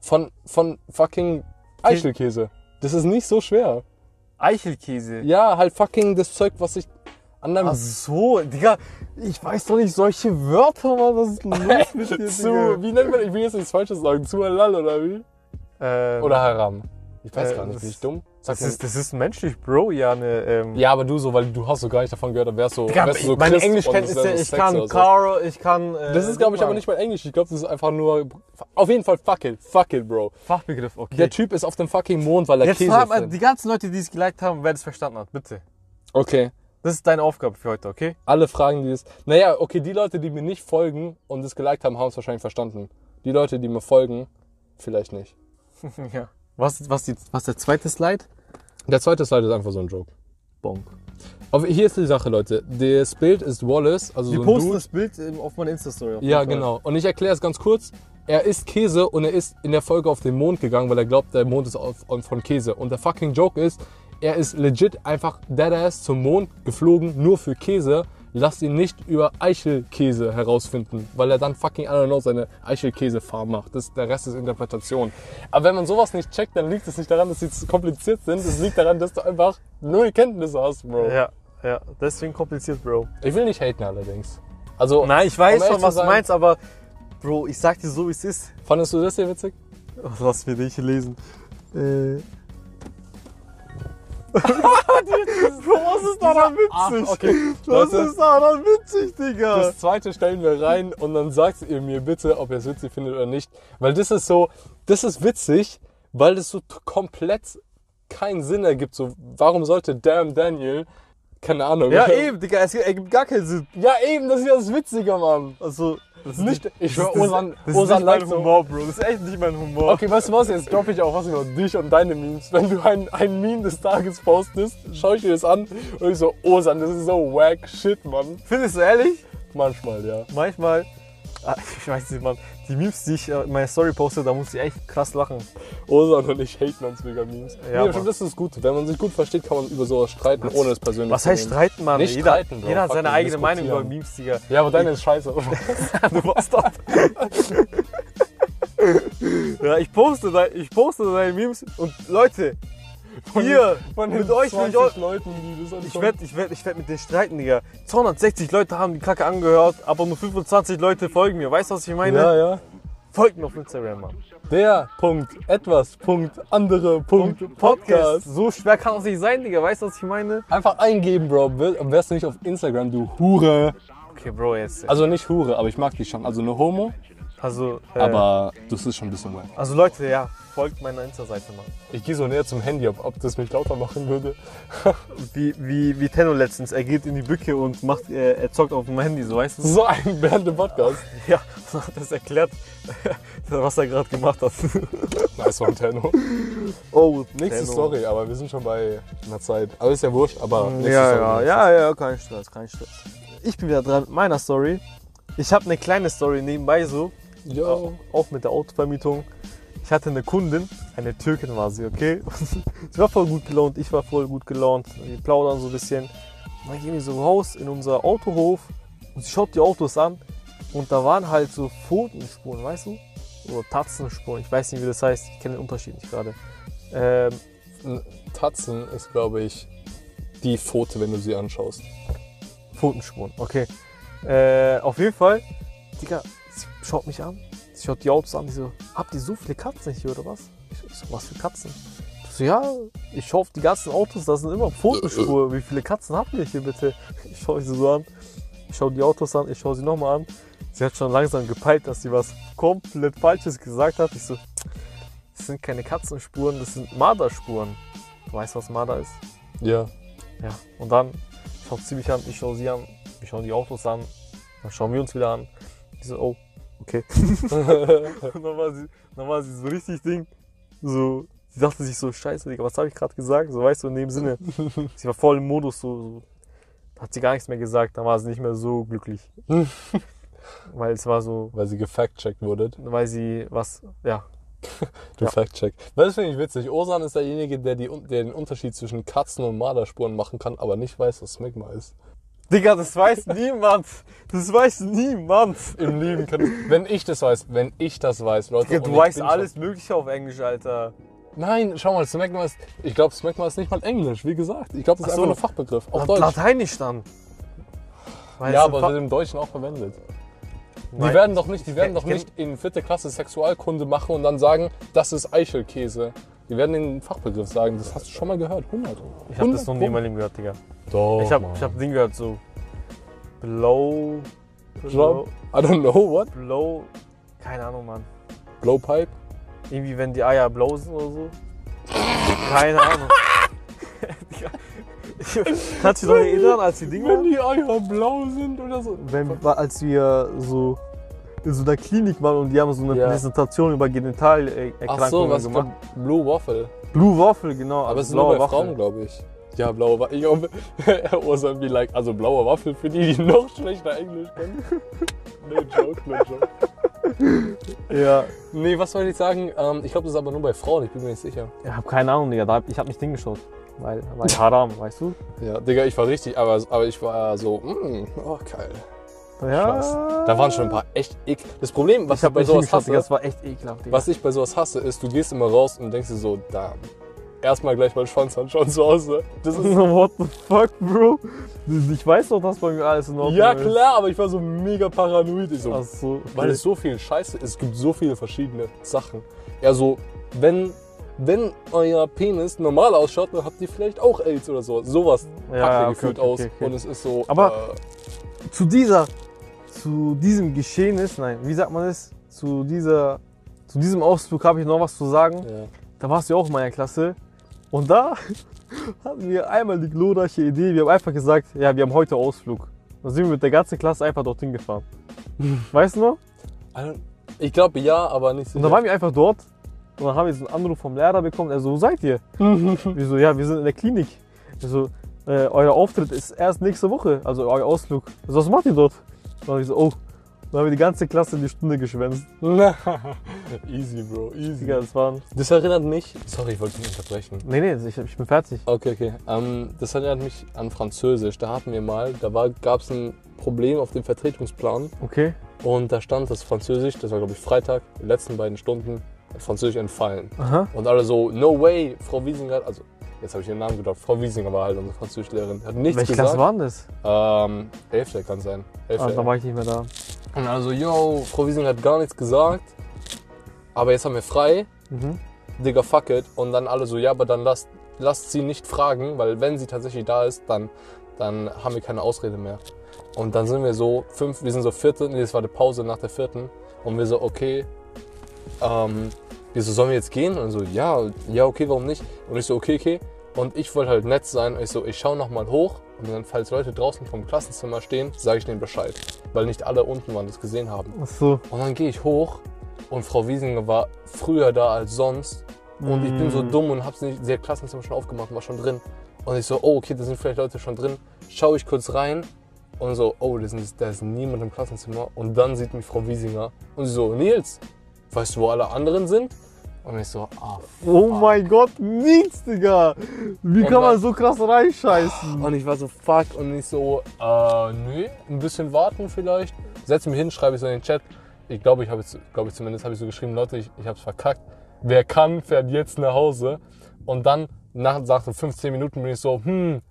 von, von fucking Eichelkäse. Das ist nicht so schwer. Eichelkäse. Ja, halt fucking das Zeug, was ich an deinem Ach so, Digga. Ich weiß doch nicht solche Wörter, Mann. Was ist los mit dir, zu, Digga? wie nennt man, ich will jetzt nichts Falsches sagen, zu halal oder wie? Ähm, Oder haram. Ich weiß Äh, gar nicht, bin ich dumm? Das ist, das ist menschlich, Bro, ja, ne, ähm, ja, aber du so, weil du hast so gar nicht davon gehört, dann wärst so, Digga, wärst du so meine Englischkenntnisse, das wär so ich kann. Carl, ich kann. Äh, Das ist, glaube ich, aber nicht mal Englisch. Ich glaube, das ist einfach nur. Auf jeden Fall fuck it. Fuck it, Bro. Fachbegriff, okay. Der Typ ist auf dem fucking Mond, weil er Jetzt Käse findet. die ganzen Leute, die es geliked haben, wer das verstanden hat, bitte. Okay. Das ist deine Aufgabe für heute, okay? Alle fragen die das. Naja, okay, die Leute, die mir nicht folgen und es geliked haben, haben es wahrscheinlich verstanden. Die Leute, die mir folgen, vielleicht nicht. ja. Was, was, die, was der zweite Slide? Der zweite Slide ist einfach so ein Joke. Bonk. Aber hier ist die Sache, Leute. Das Bild ist Wallace, also Wir so posten Dude. das Bild ähm, auf meiner Insta-Story. Ja, genau. Und ich erkläre es ganz kurz. Er isst Käse und er ist in der Folge auf den Mond gegangen, weil er glaubt, der Mond ist auf, von Käse. Und der fucking Joke ist, er ist legit einfach deadass zum Mond geflogen, nur für Käse. Lasst ihn nicht über Eichelkäse herausfinden, weil er dann fucking, I don't know, seine Eichelkäse-Farm macht. Das, der Rest ist Interpretation. Aber wenn man sowas nicht checkt, dann liegt es nicht daran, dass sie zu kompliziert sind. Es liegt daran, dass du einfach null Kenntnisse hast, Bro. Ja, ja. Deswegen kompliziert, Bro. Ich will nicht haten allerdings. Also, Nein, ich um weiß ehrlich schon, was du sein- meinst, aber Bro, ich sag dir so, wie es ist. fandest du das hier witzig? Lass mir nicht lesen. Äh. Was ist daran witzig? Ach, okay. Was Leute, ist daran witzig, Digga? Das zweite stellen wir rein und dann sagt ihr mir bitte, ob ihr es witzig findet oder nicht. Weil das ist so, das ist witzig, weil das so komplett keinen Sinn ergibt. So, warum sollte Damn Daniel, keine Ahnung. ja, eben, Digga, es ergibt gar keinen Sinn. Ja, eben, das ist ja das Witzige, Mann. Also, das ist Nicht, ich das, schwör, das, Osan, das ist Osan nicht mein so. Humor, Bro. Das ist echt nicht mein Humor. Okay, weißt du was? Jetzt droppe ich auch was über dich und deine Memes. Wenn du ein, ein Meme des Tages postest, schaue ich dir das an und ich so, Osan, das ist so wack shit, Mann. Findest du ehrlich? Manchmal, ja. Manchmal, ich weiß nicht, Mann, die Memes, die ich äh, in meiner Story poste, da muss ich echt krass lachen. Osan und ich haten uns mega Memes. Ja, nee, das ist gut. Wenn man sich gut versteht, kann man über sowas streiten, ohne es persönlich Was heißt streiten, Mann? Nicht jeder, streiten, Bro. jeder hat seine eigene Meinung über. Memes, Digga. Ja, aber deine ist scheiße. du warst doch. ja, ich poste, ich poste deine Memes und Leute, hier, Von mit euch will ich 20 auch. Leuten, die das anschauen. Ich werde ich werd, ich werd mit dir streiten, Digga. 260 Leute haben die Kacke angehört, aber nur 25 Leute folgen mir. Weißt du, was ich meine? Ja, ja. Folgt mir auf Instagram, Mann. Der Punkt, etwas, Punkt, andere, Punkt, Podcast. So schwer kann es nicht sein, Digga. Weißt du, was ich meine? Einfach eingeben, Bro. Wärst du nicht auf Instagram, du Hure. Okay, Bro, jetzt. Also nicht Hure, aber ich mag dich schon. Also eine Homo, Also, äh, aber das ist schon ein bisschen wack. also Leute, ja, folgt meiner Insta-Seite mal. Ich gehe so näher zum Handy, ob, ob das mich lauter machen würde. Wie, wie, wie Tenno letztens. Er geht in die Bücke und macht, äh, er zockt auf dem Handy, so weißt du? So ein während dem Podcast. Ja, so hat das erklärt, was er gerade gemacht hat. Nice one, Tenno. Oh, Nächste Tenno. Story, aber wir sind schon bei einer Zeit. Aber ist ja wurscht, aber nächste Ja, Story. ja, ja, ja, kein Stress, kein Stress. Ich bin wieder dran mit meiner Story. Ich habe eine kleine Story nebenbei so, Ja. auch mit der Autovermietung. Ich hatte eine Kundin, eine Türkin war sie, okay? sie war voll gut gelaunt, ich war voll gut gelaunt. Wir plaudern so ein bisschen. Und dann gehen wir so raus in unser Autohof und sie schaut die Autos an und da waren halt so Pfotenspuren, weißt du? Oder Tatzenspuren, ich weiß nicht, wie das heißt, ich kenne den Unterschied nicht gerade. Ähm, Tatzen ist, glaube ich, die Pfote, wenn du sie anschaust. Pfotenspuren, okay. Äh, auf jeden Fall, Digga, schaut mich an, sie schaut die Autos an, die so, habt ihr so viele Katzen hier oder was? Ich so, ich so, was für Katzen? Ich so, ja, ich schaue auf die ganzen Autos, da sind immer Pfotenspuren. Wie viele Katzen habt ihr hier bitte? Ich schaue sie so an, ich schaue die Autos an, ich schaue sie nochmal an. Sie hat schon langsam gepeilt, dass sie was komplett Falsches gesagt hat. Ich so, das sind keine Katzenspuren, das sind Marderspuren. Du weißt, was Marder ist? Ja. Ja, und dann schaut sie mich an, ich schaue sie an, wir schauen die Autos an, dann schauen wir uns wieder an. Die so, oh, okay. und dann war, sie, dann war sie so richtig Ding, so, sie dachte sich so, scheiße, Digga, was habe ich gerade gesagt? So, weißt du, in dem Sinne. sie war voll im Modus, so, so, hat sie gar nichts mehr gesagt, dann war sie nicht mehr so glücklich. Weil es war so, Weil sie gefact-checkt wurde. weil sie was, ja, Du Ja. Fact-check. Das finde ich witzig. Osan ist derjenige, der, die, der den Unterschied zwischen Katzen und Marderspuren machen kann, aber nicht weiß, was Smegma ist. Digga, das weiß niemand. Das weiß niemand. Im Leben kann Wenn ich das weiß, wenn ich das weiß, Leute. Digga, du weißt alles Mögliche auf Englisch, Alter. Schon, nein, schau mal, Smegma ist. Ich glaube, Smegma ist nicht mal Englisch, wie gesagt. Ich glaube, das ist so. einfach nur Fachbegriff. Auf Auf Deutsch. Lateinisch dann. Weil Ja, aber wird im Deutschen auch verwendet. Die Nein. werden doch nicht, die werden doch nicht in vierte Klasse Sexualkunde machen und dann sagen, das ist Eichelkäse. Die werden den Fachbegriff sagen. Das hast du schon mal gehört. 100. Ich hab das noch nie in meinem Leben gehört, Digga. Doch, Ich hab, Mann. ich hab Ding gehört, so. Blow. Blow. I don't know what. Blow. Keine Ahnung, Mann. Blowpipe. Irgendwie, wenn die Eier blau sind oder so. Keine Ahnung. Kannst du dich noch erinnern, als die Ding Wenn die Eier blau sind oder so. Wenn, als wir so in so einer Klinik waren und die haben so eine Ja. Präsentation über Ach Genitalerkrankungen so, was gemacht. Blue Waffle. Blue Waffle, genau. Aber also es sind nur blaue bei Waffel. Frauen, glaube ich. Ja, blaue Waffel. Ich glaube, Ursan be like, also blaue Waffel für die, die noch schlechter Englisch können. No joke, no joke. Ja. Nee, was soll ich sagen? Ähm, ich glaube, das ist aber nur bei Frauen, ich bin mir nicht sicher. Ich hab keine Ahnung, Digga. Da hab, ich hab nicht hingeschaut. Weil, weil Haram, weißt du? Ja, Digga, ich war richtig, aber, aber ich war so, mm, oh geil. Ja. Spaß. Da waren schon ein paar echt eck. Das Problem, was Ich ich bei sowas hasse. Das war echt ekelhaft, Digga. was ich bei sowas hasse, ist, du gehst immer raus und denkst dir so, da, erstmal gleich mal Schwanz anschauen zu Hause. Das ist, What the fuck, Bro? Ich weiß doch, dass bei mir alles in Ordnung ja ist. klar, aber ich war so mega paranoid. Ich so, Ach so. Weil es so viel Scheiße ist. Es gibt so viele verschiedene Sachen. Ja, so, wenn, wenn euer Penis normal ausschaut, dann habt ihr vielleicht auch AIDS oder so. Sowas Ja, packt ihr okay, gefühlt okay, aus. okay, okay. Und es ist so. Aber- Äh, zu dieser, zu diesem Geschehnis, nein, wie sagt man das? Zu dieser, zu diesem Ausflug habe ich noch was zu sagen. ja. Da warst du ja auch in meiner Klasse. Und da hatten wir einmal die glorreiche Idee. Wir haben einfach gesagt, ja, wir haben heute Ausflug. Dann sind wir mit der ganzen Klasse einfach dorthin gefahren. Weißt du noch? Also, Ich glaube ja, aber nicht Und sicher. dann waren wir einfach dort. Und dann haben wir so einen Anruf vom Lehrer bekommen. Er so, wo seid ihr? wir so, ja, wir sind in der Klinik. Er so, äh, euer Auftritt ist erst nächste Woche, also euer Ausflug. Ich so, was macht ihr dort? Hab ich so, oh. Dann haben wir die ganze Klasse die Stunde geschwänzt. easy, Bro, easy. Digga, das waren. Das erinnert mich. Sorry, ich wollte nicht unterbrechen. Nee, nee, ich, ich bin fertig. Okay, okay. Ähm, das erinnert mich an Französisch. Da hatten wir mal, da gab es ein Problem auf dem Vertretungsplan. Okay. Und da stand das Französisch, das war glaube ich Freitag, die letzten beiden Stunden, Französisch entfallen. Aha. Und alle so, no way, Frau Wiesinger, also jetzt habe ich ihren Namen gedacht, Frau Wiesinger war halt unsere Französischlehrerin, hat nichts Welche gesagt. Klasse waren das? Ähm, Elfte kann sein. Elfte. Ah, da war ich nicht mehr da. Und also, yo, Frau Wiesinger hat gar nichts gesagt. aber jetzt haben wir frei, Mhm. Digga, fuck it. Und dann alle so, ja, aber dann lasst, lasst sie nicht fragen, weil wenn sie tatsächlich da ist, dann, dann haben wir keine Ausrede mehr. Und dann sind wir so fünf, wir sind so vierte, nee, das war die Pause nach der vierten. Und wir so, okay, ähm, wir so, sollen wir jetzt gehen? Und so, ja, ja, okay, warum nicht? Und ich so, okay, okay. Und ich wollte halt nett sein. Und ich so, ich schaue nochmal hoch. Und dann, falls Leute draußen vom Klassenzimmer stehen, sage ich denen Bescheid. Weil nicht alle unten waren, das gesehen haben. Ach so. Und dann gehe ich hoch und Frau Wiesinger war früher da als sonst. Und ich bin so Mm. dumm und hab's nicht, sie hat Klassenzimmer schon aufgemacht und war schon drin. Und ich so, oh, okay, da sind vielleicht Leute schon drin. Schaue ich kurz rein und so, oh, da ist, da ist niemand im Klassenzimmer. Und dann sieht mich Frau Wiesinger und sie so, Nils, weißt du, wo alle anderen sind? Und ich so, ah, Oh mein Gott, nichts, Digga. Wie Und kann man so krass reinscheißen? Und ich war so, fuck. Und ich so, äh, nö, ein bisschen warten vielleicht. Setz mich hin, schreibe ich so in den Chat. Ich glaube, ich habe jetzt, glaube ich zumindest, habe ich so geschrieben, Leute, ich, ich habe es verkackt. Wer kann, fährt jetzt nach Hause. Und dann, nach, nach so 15 Minuten bin ich so, hm,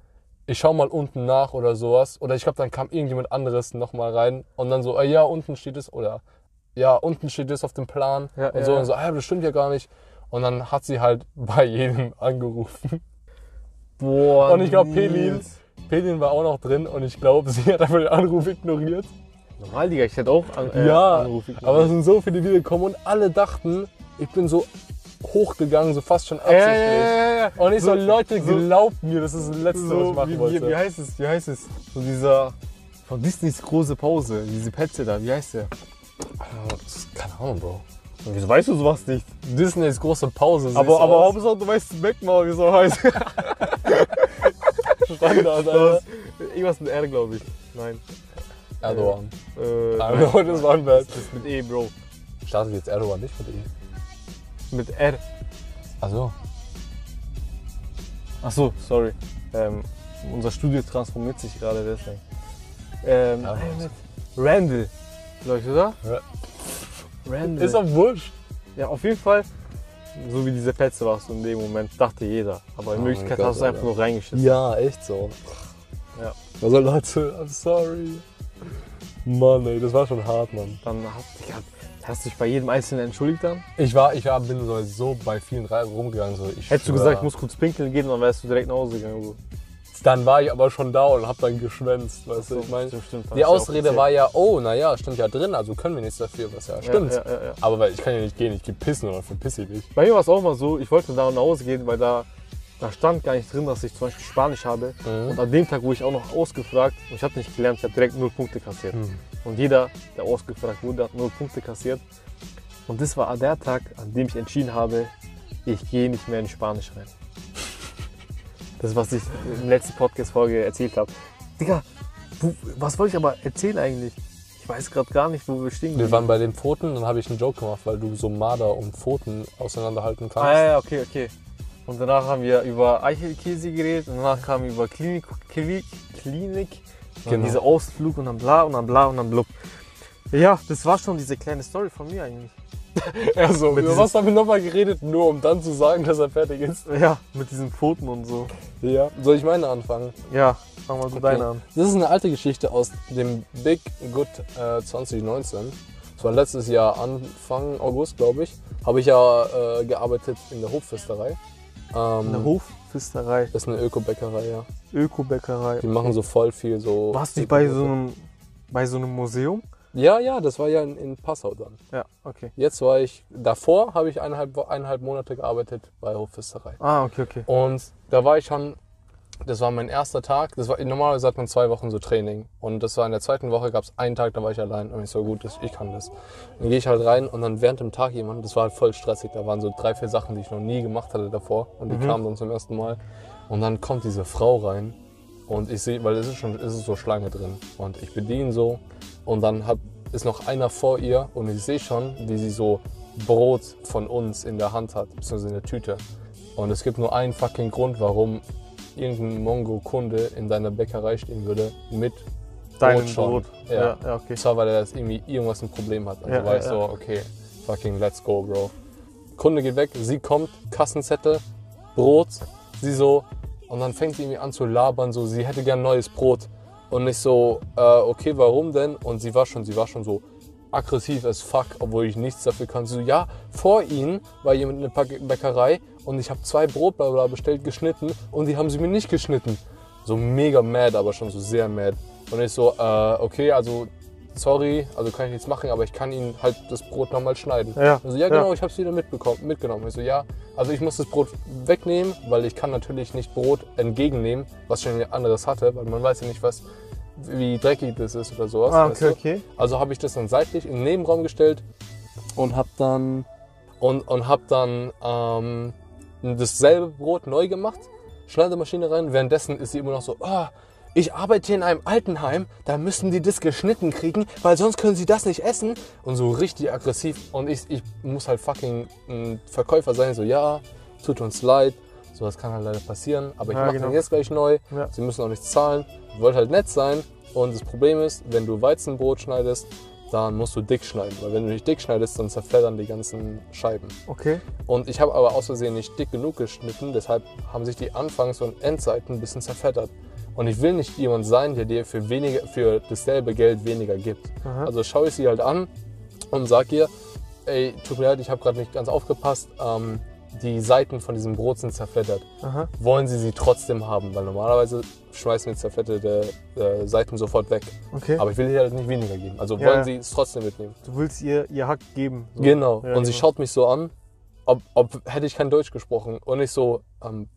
ich schau mal unten nach oder sowas. Oder ich glaube, dann kam irgendjemand anderes nochmal rein. Und dann so, ah, ja, unten steht es. Oder, ja, unten steht es auf dem Plan. Ja, und ja, so, ja. und so, ah, das stimmt ja gar nicht. Und dann hat sie halt bei jedem angerufen. Boah. Und ich glaube. Pelin, Pelin war auch noch drin und ich glaube, sie hat einfach den Anruf ignoriert. Normal, Digga, ich hätte auch an, äh, ja, Anruf gekriegt. aber es sind so viele wiedergekommen und alle dachten, ich bin so hochgegangen, so fast schon ja, absichtlich. ja, ja, ja. Und ich so, Leute, so- glaubt mir, das ist das Letzte, was ich so, machen wie, wollte. wie, wie heißt es? Wie heißt es? So dieser von Disneys große Pause, diese Petze da, wie heißt der? Das ist- keine Ahnung, Bro. Wieso weißt du sowas nicht? Disneys große Pause. Aber, aber aus. Hauptsache du weißt Backmaul, wie es so heißt. Standard, Alter. Irgendwas mit R, glaube ich. Nein. Erdogan. Äh, I nein. don't know, das ist mit E, Bro. Startet jetzt Erdogan nicht mit E? Mit R. Also. Ach so, sorry. Ähm, unser Studio transformiert sich gerade deswegen. Ähm, Ja, Randall, ich, oder? Ja. Randall. Ist auch wurscht. ja, auf jeden Fall. So wie diese Petze warst du in dem Moment, dachte jeder. Aber in Oh Wirklichkeit hast du einfach nur reingeschissen. Ja, echt so. Ja. Also Leute, I'm sorry. Mann, ey, das war schon hart, Mann. Dann hast, Digga, hast du dich bei jedem Einzelnen entschuldigt dann? Ich war, ich war, bin so, so bei vielen rumgegangen. So, ich Hättest du gesagt, ich muss kurz pinkeln gehen, dann wärst du direkt nach Hause gegangen. So. Dann war ich aber schon da und hab dann geschwänzt, weißt du, So, ich meine. stimmt, stimmt, Die Ausrede war ja, oh, naja, stimmt ja drin, also können wir nichts dafür, was ja stimmt. Ja, ja, ja. Aber weil ich kann ja nicht gehen, ich geh pissen oder verpiss ich nicht. Bei mir war es auch mal so, ich wollte da nach Hause gehen, weil da, da stand gar nicht drin, dass ich zum Beispiel Spanisch habe. Mhm. Und an dem Tag wurde ich auch noch ausgefragt und ich habe nicht gelernt, ich habe direkt null Punkte kassiert. Mhm. Und jeder, der ausgefragt wurde, hat null Punkte kassiert. Und das war der Tag, an dem ich entschieden habe, ich gehe nicht mehr in Spanisch rein. Das, was ich in der letzten Podcast-Folge erzählt habe. Digga, wo, was wollte ich aber erzählen eigentlich? Ich weiß gerade gar nicht, wo wir stehen. Wir waren bei den Pfoten, dann habe ich einen Joke gemacht, weil du so Marder und Pfoten auseinanderhalten kannst. Ah, ja, ja, okay, okay. Und danach haben wir über Eichelkäse geredet und danach kamen wir über Klinik, Klinik, Klinik und Genau. dieser Ausflug und dann bla und dann bla und dann blub. Ja, das war schon diese kleine Story von mir eigentlich. Ja, so, Mit über was haben wir nochmal geredet, nur um dann zu sagen, dass er fertig ist? Ja, mit diesen Pfoten und so. Ja. Soll ich meine anfangen? Ja, fangen wir gut Okay. deine an. Das ist eine alte Geschichte aus dem Big Good äh, 2019. Das war letztes Jahr Anfang August, glaube ich. Habe ich ja äh, gearbeitet in der Hofpfisterei. Ähm, Eine Hofpfisterei, Das ist eine Öko-Bäckerei, ja. Öko-Bäckerei. Die machen so voll viel so. Warst du nicht bei so einem, bei so einem Museum? Ja, ja, das war ja in, in Passau dann. Ja, okay. Jetzt war ich, davor habe ich eineinhalb, eineinhalb Monate gearbeitet bei Hofpfisterei. Ah, okay, okay. Und da war ich schon, das war mein erster Tag. Das war, normalerweise hat man zwei Wochen so Training. Und das war in der zweiten Woche, gab es einen Tag, da war ich allein. Und ich so, gut, ich kann das. Dann gehe ich halt rein und dann während dem Tag jemand, das war halt voll stressig. Da waren so drei, vier Sachen, die ich noch nie gemacht hatte davor. Und die kamen dann zum ersten Mal. Und dann kommt diese Frau rein. Und ich sehe, weil es ist schon, es ist so Schlange drin. Und ich bediene so. Und dann hat, ist noch einer vor ihr. Und ich sehe schon, wie sie so Brot von uns in der Hand hat, beziehungsweise in der Tüte. Und es gibt nur einen fucking Grund, warum irgendein Mongo-Kunde in deiner Bäckerei stehen würde mit Deinem schon. Brot. Ja. Ja, ja, okay. Und zwar, weil er das irgendwie irgendwas ein Problem hat. Also Ja, war ja, ich so, okay, fucking let's go, Bro. Kunde geht weg, sie kommt, Kassenzettel, Brot, sie so, und dann fängt sie irgendwie an zu labern, so, sie hätte gern neues Brot. Und ich so, äh, okay, warum denn? Und sie war schon, sie war schon so aggressiv as fuck, obwohl ich nichts dafür kann. So, ja, vor ihnen war jemand in der Bäckerei und ich habe zwei Brot bla bla bestellt, geschnitten und die haben sie mir nicht geschnitten. So mega mad, aber schon so sehr mad. Und ich so, äh, okay, also sorry, also kann ich nichts machen, aber ich kann ihnen halt das Brot nochmal schneiden. Ja, Also ja, genau, ja. ich habe es wieder mitbekommen, mitgenommen. Ich so, ja, also ich muss das Brot wegnehmen, weil ich kann natürlich nicht Brot entgegennehmen, was schon ein anderes hatte, weil man weiß ja nicht, was, wie dreckig das ist oder sowas. Ah, weißt okay, du? okay. Also habe ich das dann seitlich in den Nebenraum gestellt und habe dann und, und hab dann ähm, dasselbe Brot neu gemacht, Schneidemaschine rein. Währenddessen ist sie immer noch so, ah, ich arbeite hier in einem Altenheim, da müssen die das geschnitten kriegen, weil sonst können sie das nicht essen. Und so richtig aggressiv. Und ich, ich muss halt fucking ein Verkäufer sein, so, ja, tut uns leid. Sowas kann halt leider passieren, aber ich Ja, mache genau. den jetzt gleich neu. Ja. Sie müssen auch nichts zahlen. Ich wollte halt nett sein. Und das Problem ist, wenn du Weizenbrot schneidest, dann musst du dick schneiden. Weil wenn du nicht dick schneidest, dann zerfleddern die ganzen Scheiben. Okay. Und ich habe aber aus Versehen nicht dick genug geschnitten, deshalb haben sich die Anfangs- und Endseiten ein bisschen zerfettert. Und ich will nicht jemand sein, der dir für, weniger, für dasselbe Geld weniger gibt. Aha. Also schaue ich sie halt an und sag ihr, ey, tut mir leid, ich habe gerade nicht ganz aufgepasst, ähm, die Seiten von diesem Brot sind zerfleddert. Aha. Wollen sie sie trotzdem haben? Weil normalerweise schmeißen wir zerfledderte äh, Seiten sofort weg. Okay. Aber ich will ihr halt nicht weniger geben. Also Ja, wollen ja. sie es trotzdem mitnehmen. du willst ihr ihr Hack geben. so. Genau. Ja, und sie genau. schaut mich so an, ob, ob hätte ich kein Deutsch gesprochen. Und ich so, ähm,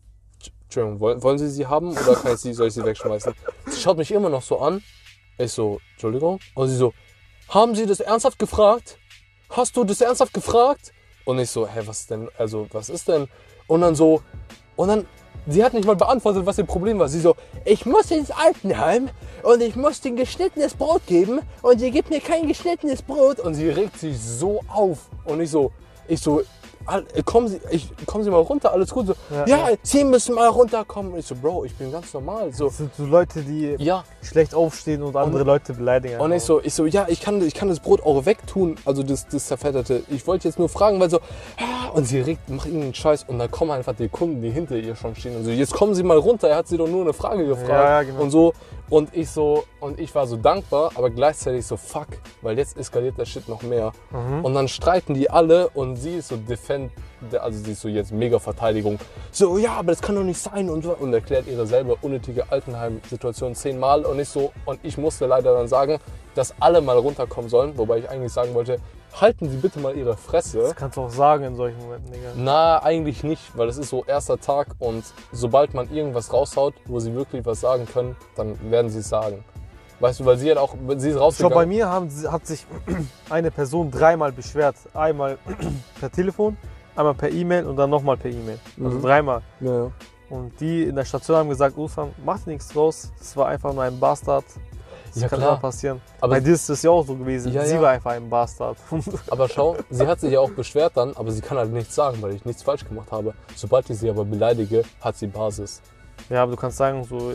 Entschuldigung, wollen, wollen Sie sie haben oder kann ich sie, soll ich sie wegschmeißen? Sie schaut mich immer noch so an. Ich so, Entschuldigung. Und sie so, haben Sie das ernsthaft gefragt? Hast du das ernsthaft gefragt? Und ich so, hä, was denn? Also, was ist denn? Und dann so, und dann, sie hat nicht mal beantwortet, was ihr Problem war. Sie so, ich muss ins Altenheim und ich muss den geschnittenes Brot geben und sie gibt mir kein geschnittenes Brot. Und sie regt sich so auf. Und ich so, ich so, "Al- kommen Sie, ich, kommen Sie mal runter, alles gut. So, Ja, ja, ja. Sie müssen mal runterkommen. Und ich so, Bro, ich bin ganz normal. So, Das sind so Leute, die ja. schlecht aufstehen und andere Leute beleidigen. Und ich so, ich so, ja, ich kann, ich kann das Brot auch wegtun, also das, das zerfetterte. Ich wollte jetzt nur fragen, weil so, ah, und sie regt, macht irgendeinen Scheiß und dann kommen einfach die Kunden, die hinter ihr schon stehen und so, jetzt kommen Sie mal runter, er hat sie doch nur eine Frage gefragt Ja, ja, genau. und so. Und ich so, und ich war so dankbar, aber gleichzeitig so, fuck, weil jetzt eskaliert der Shit noch mehr. Mhm. Und dann streiten die alle und sie ist so defend, also sie ist so jetzt mega Verteidigung. So, ja, aber das kann doch nicht sein und, so. und erklärt ihre selber unnötige Altenheim-Situation zehnmal und ich so, und ich musste leider dann sagen, dass alle mal runterkommen sollen, wobei ich eigentlich sagen wollte, halten Sie bitte mal Ihre Fresse. Das kannst du auch sagen in solchen Momenten, Digga. Na, eigentlich nicht, weil es ist so erster Tag und sobald man irgendwas raushaut, wo sie wirklich was sagen können, dann werden sie es sagen. Weißt du, weil sie hat auch, sie ist rausgegangen. bei mir haben, hat sich eine Person dreimal beschwert. Einmal per Telefon, einmal per E-Mail und dann nochmal per E-Mail. Also Mhm. dreimal. Ja, ja. Und die in der Station haben gesagt, Ufam, mach nichts draus. Das war einfach nur ein Bastard. Das Ja, kann klar. immer passieren. Aber- Bei dir ist das ja auch so gewesen. Ja, sie ja. war einfach ein Bastard. Aber schau, sie hat sich ja auch beschwert dann, aber sie kann halt nichts sagen, weil ich nichts falsch gemacht habe. Sobald ich sie aber beleidige, hat sie Basis. ja, aber du kannst sagen, so,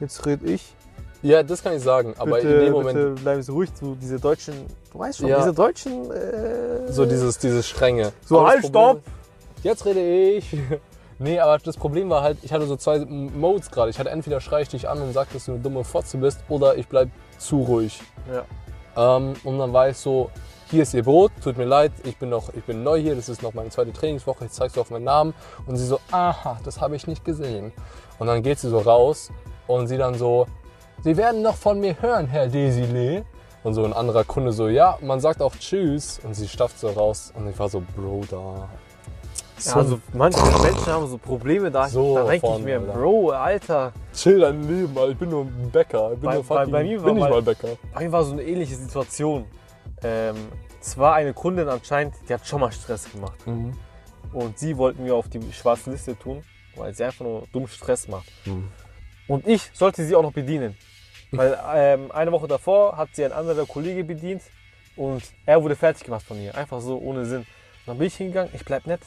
jetzt red ich. Ja, das kann ich sagen, aber bitte, in dem Moment bitte bleiben Sie ruhig. So diese deutschen, du weißt schon, Ja. diese deutschen. Äh, so dieses, dieses Strenge. So, Aber halt, stopp! Jetzt rede ich. Nee, aber das Problem war halt, ich hatte so zwei Modes gerade. Ich hatte entweder schrei ich dich an und sag, dass du eine dumme Fotze bist, oder ich bleib zu ruhig. Ja. Ähm, und dann war ich so, hier ist ihr Brot, tut mir leid, ich bin noch, ich bin neu hier, das ist noch meine zweite Trainingswoche, jetzt zeigst du auf meinen Namen. Und sie so, aha, das habe ich nicht gesehen. Und dann geht sie so raus und sie dann so, Sie werden noch von mir hören, Herr Desile. Und so ein anderer Kunde so, ja, man sagt auch Tschüss. Und sie stafft so raus und ich war so, Bro, da. Ja, also manche Menschen haben so Probleme da. So da denke ich mir, Alter. Bro, Alter. chill dein Leben, Alter. ich bin nur ein Bäcker. Ich bin Bei- nur bei- fucking, bei mir war bin nicht mal- Bäcker. Bei mir war so eine ähnliche Situation. Ähm, es war eine Kundin anscheinend, die hat schon mal Stress gemacht. Und sie wollten mir auf die schwarze Liste tun, weil sie einfach nur dumm Stress macht. Mhm. Und ich sollte sie auch noch bedienen. Weil ähm, eine Woche davor hat sie ein anderer Kollege bedient und er wurde fertig gemacht von ihr. Einfach so, ohne Sinn. Und dann bin ich hingegangen, ich bleib nett.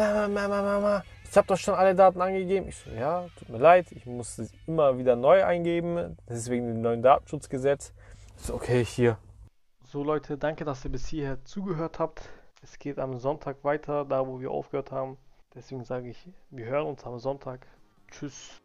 Mama, Mama, Mama, ich habe doch schon alle Daten angegeben. Ich so, ja, tut mir leid, ich muss es immer wieder neu eingeben. Das ist wegen dem neuen Datenschutzgesetz. Ich so, okay, hier. So Leute, danke, dass ihr bis hierher zugehört habt. Es geht am Sonntag weiter, da wo wir aufgehört haben. Deswegen sage ich, wir hören uns am Sonntag. Tschüss.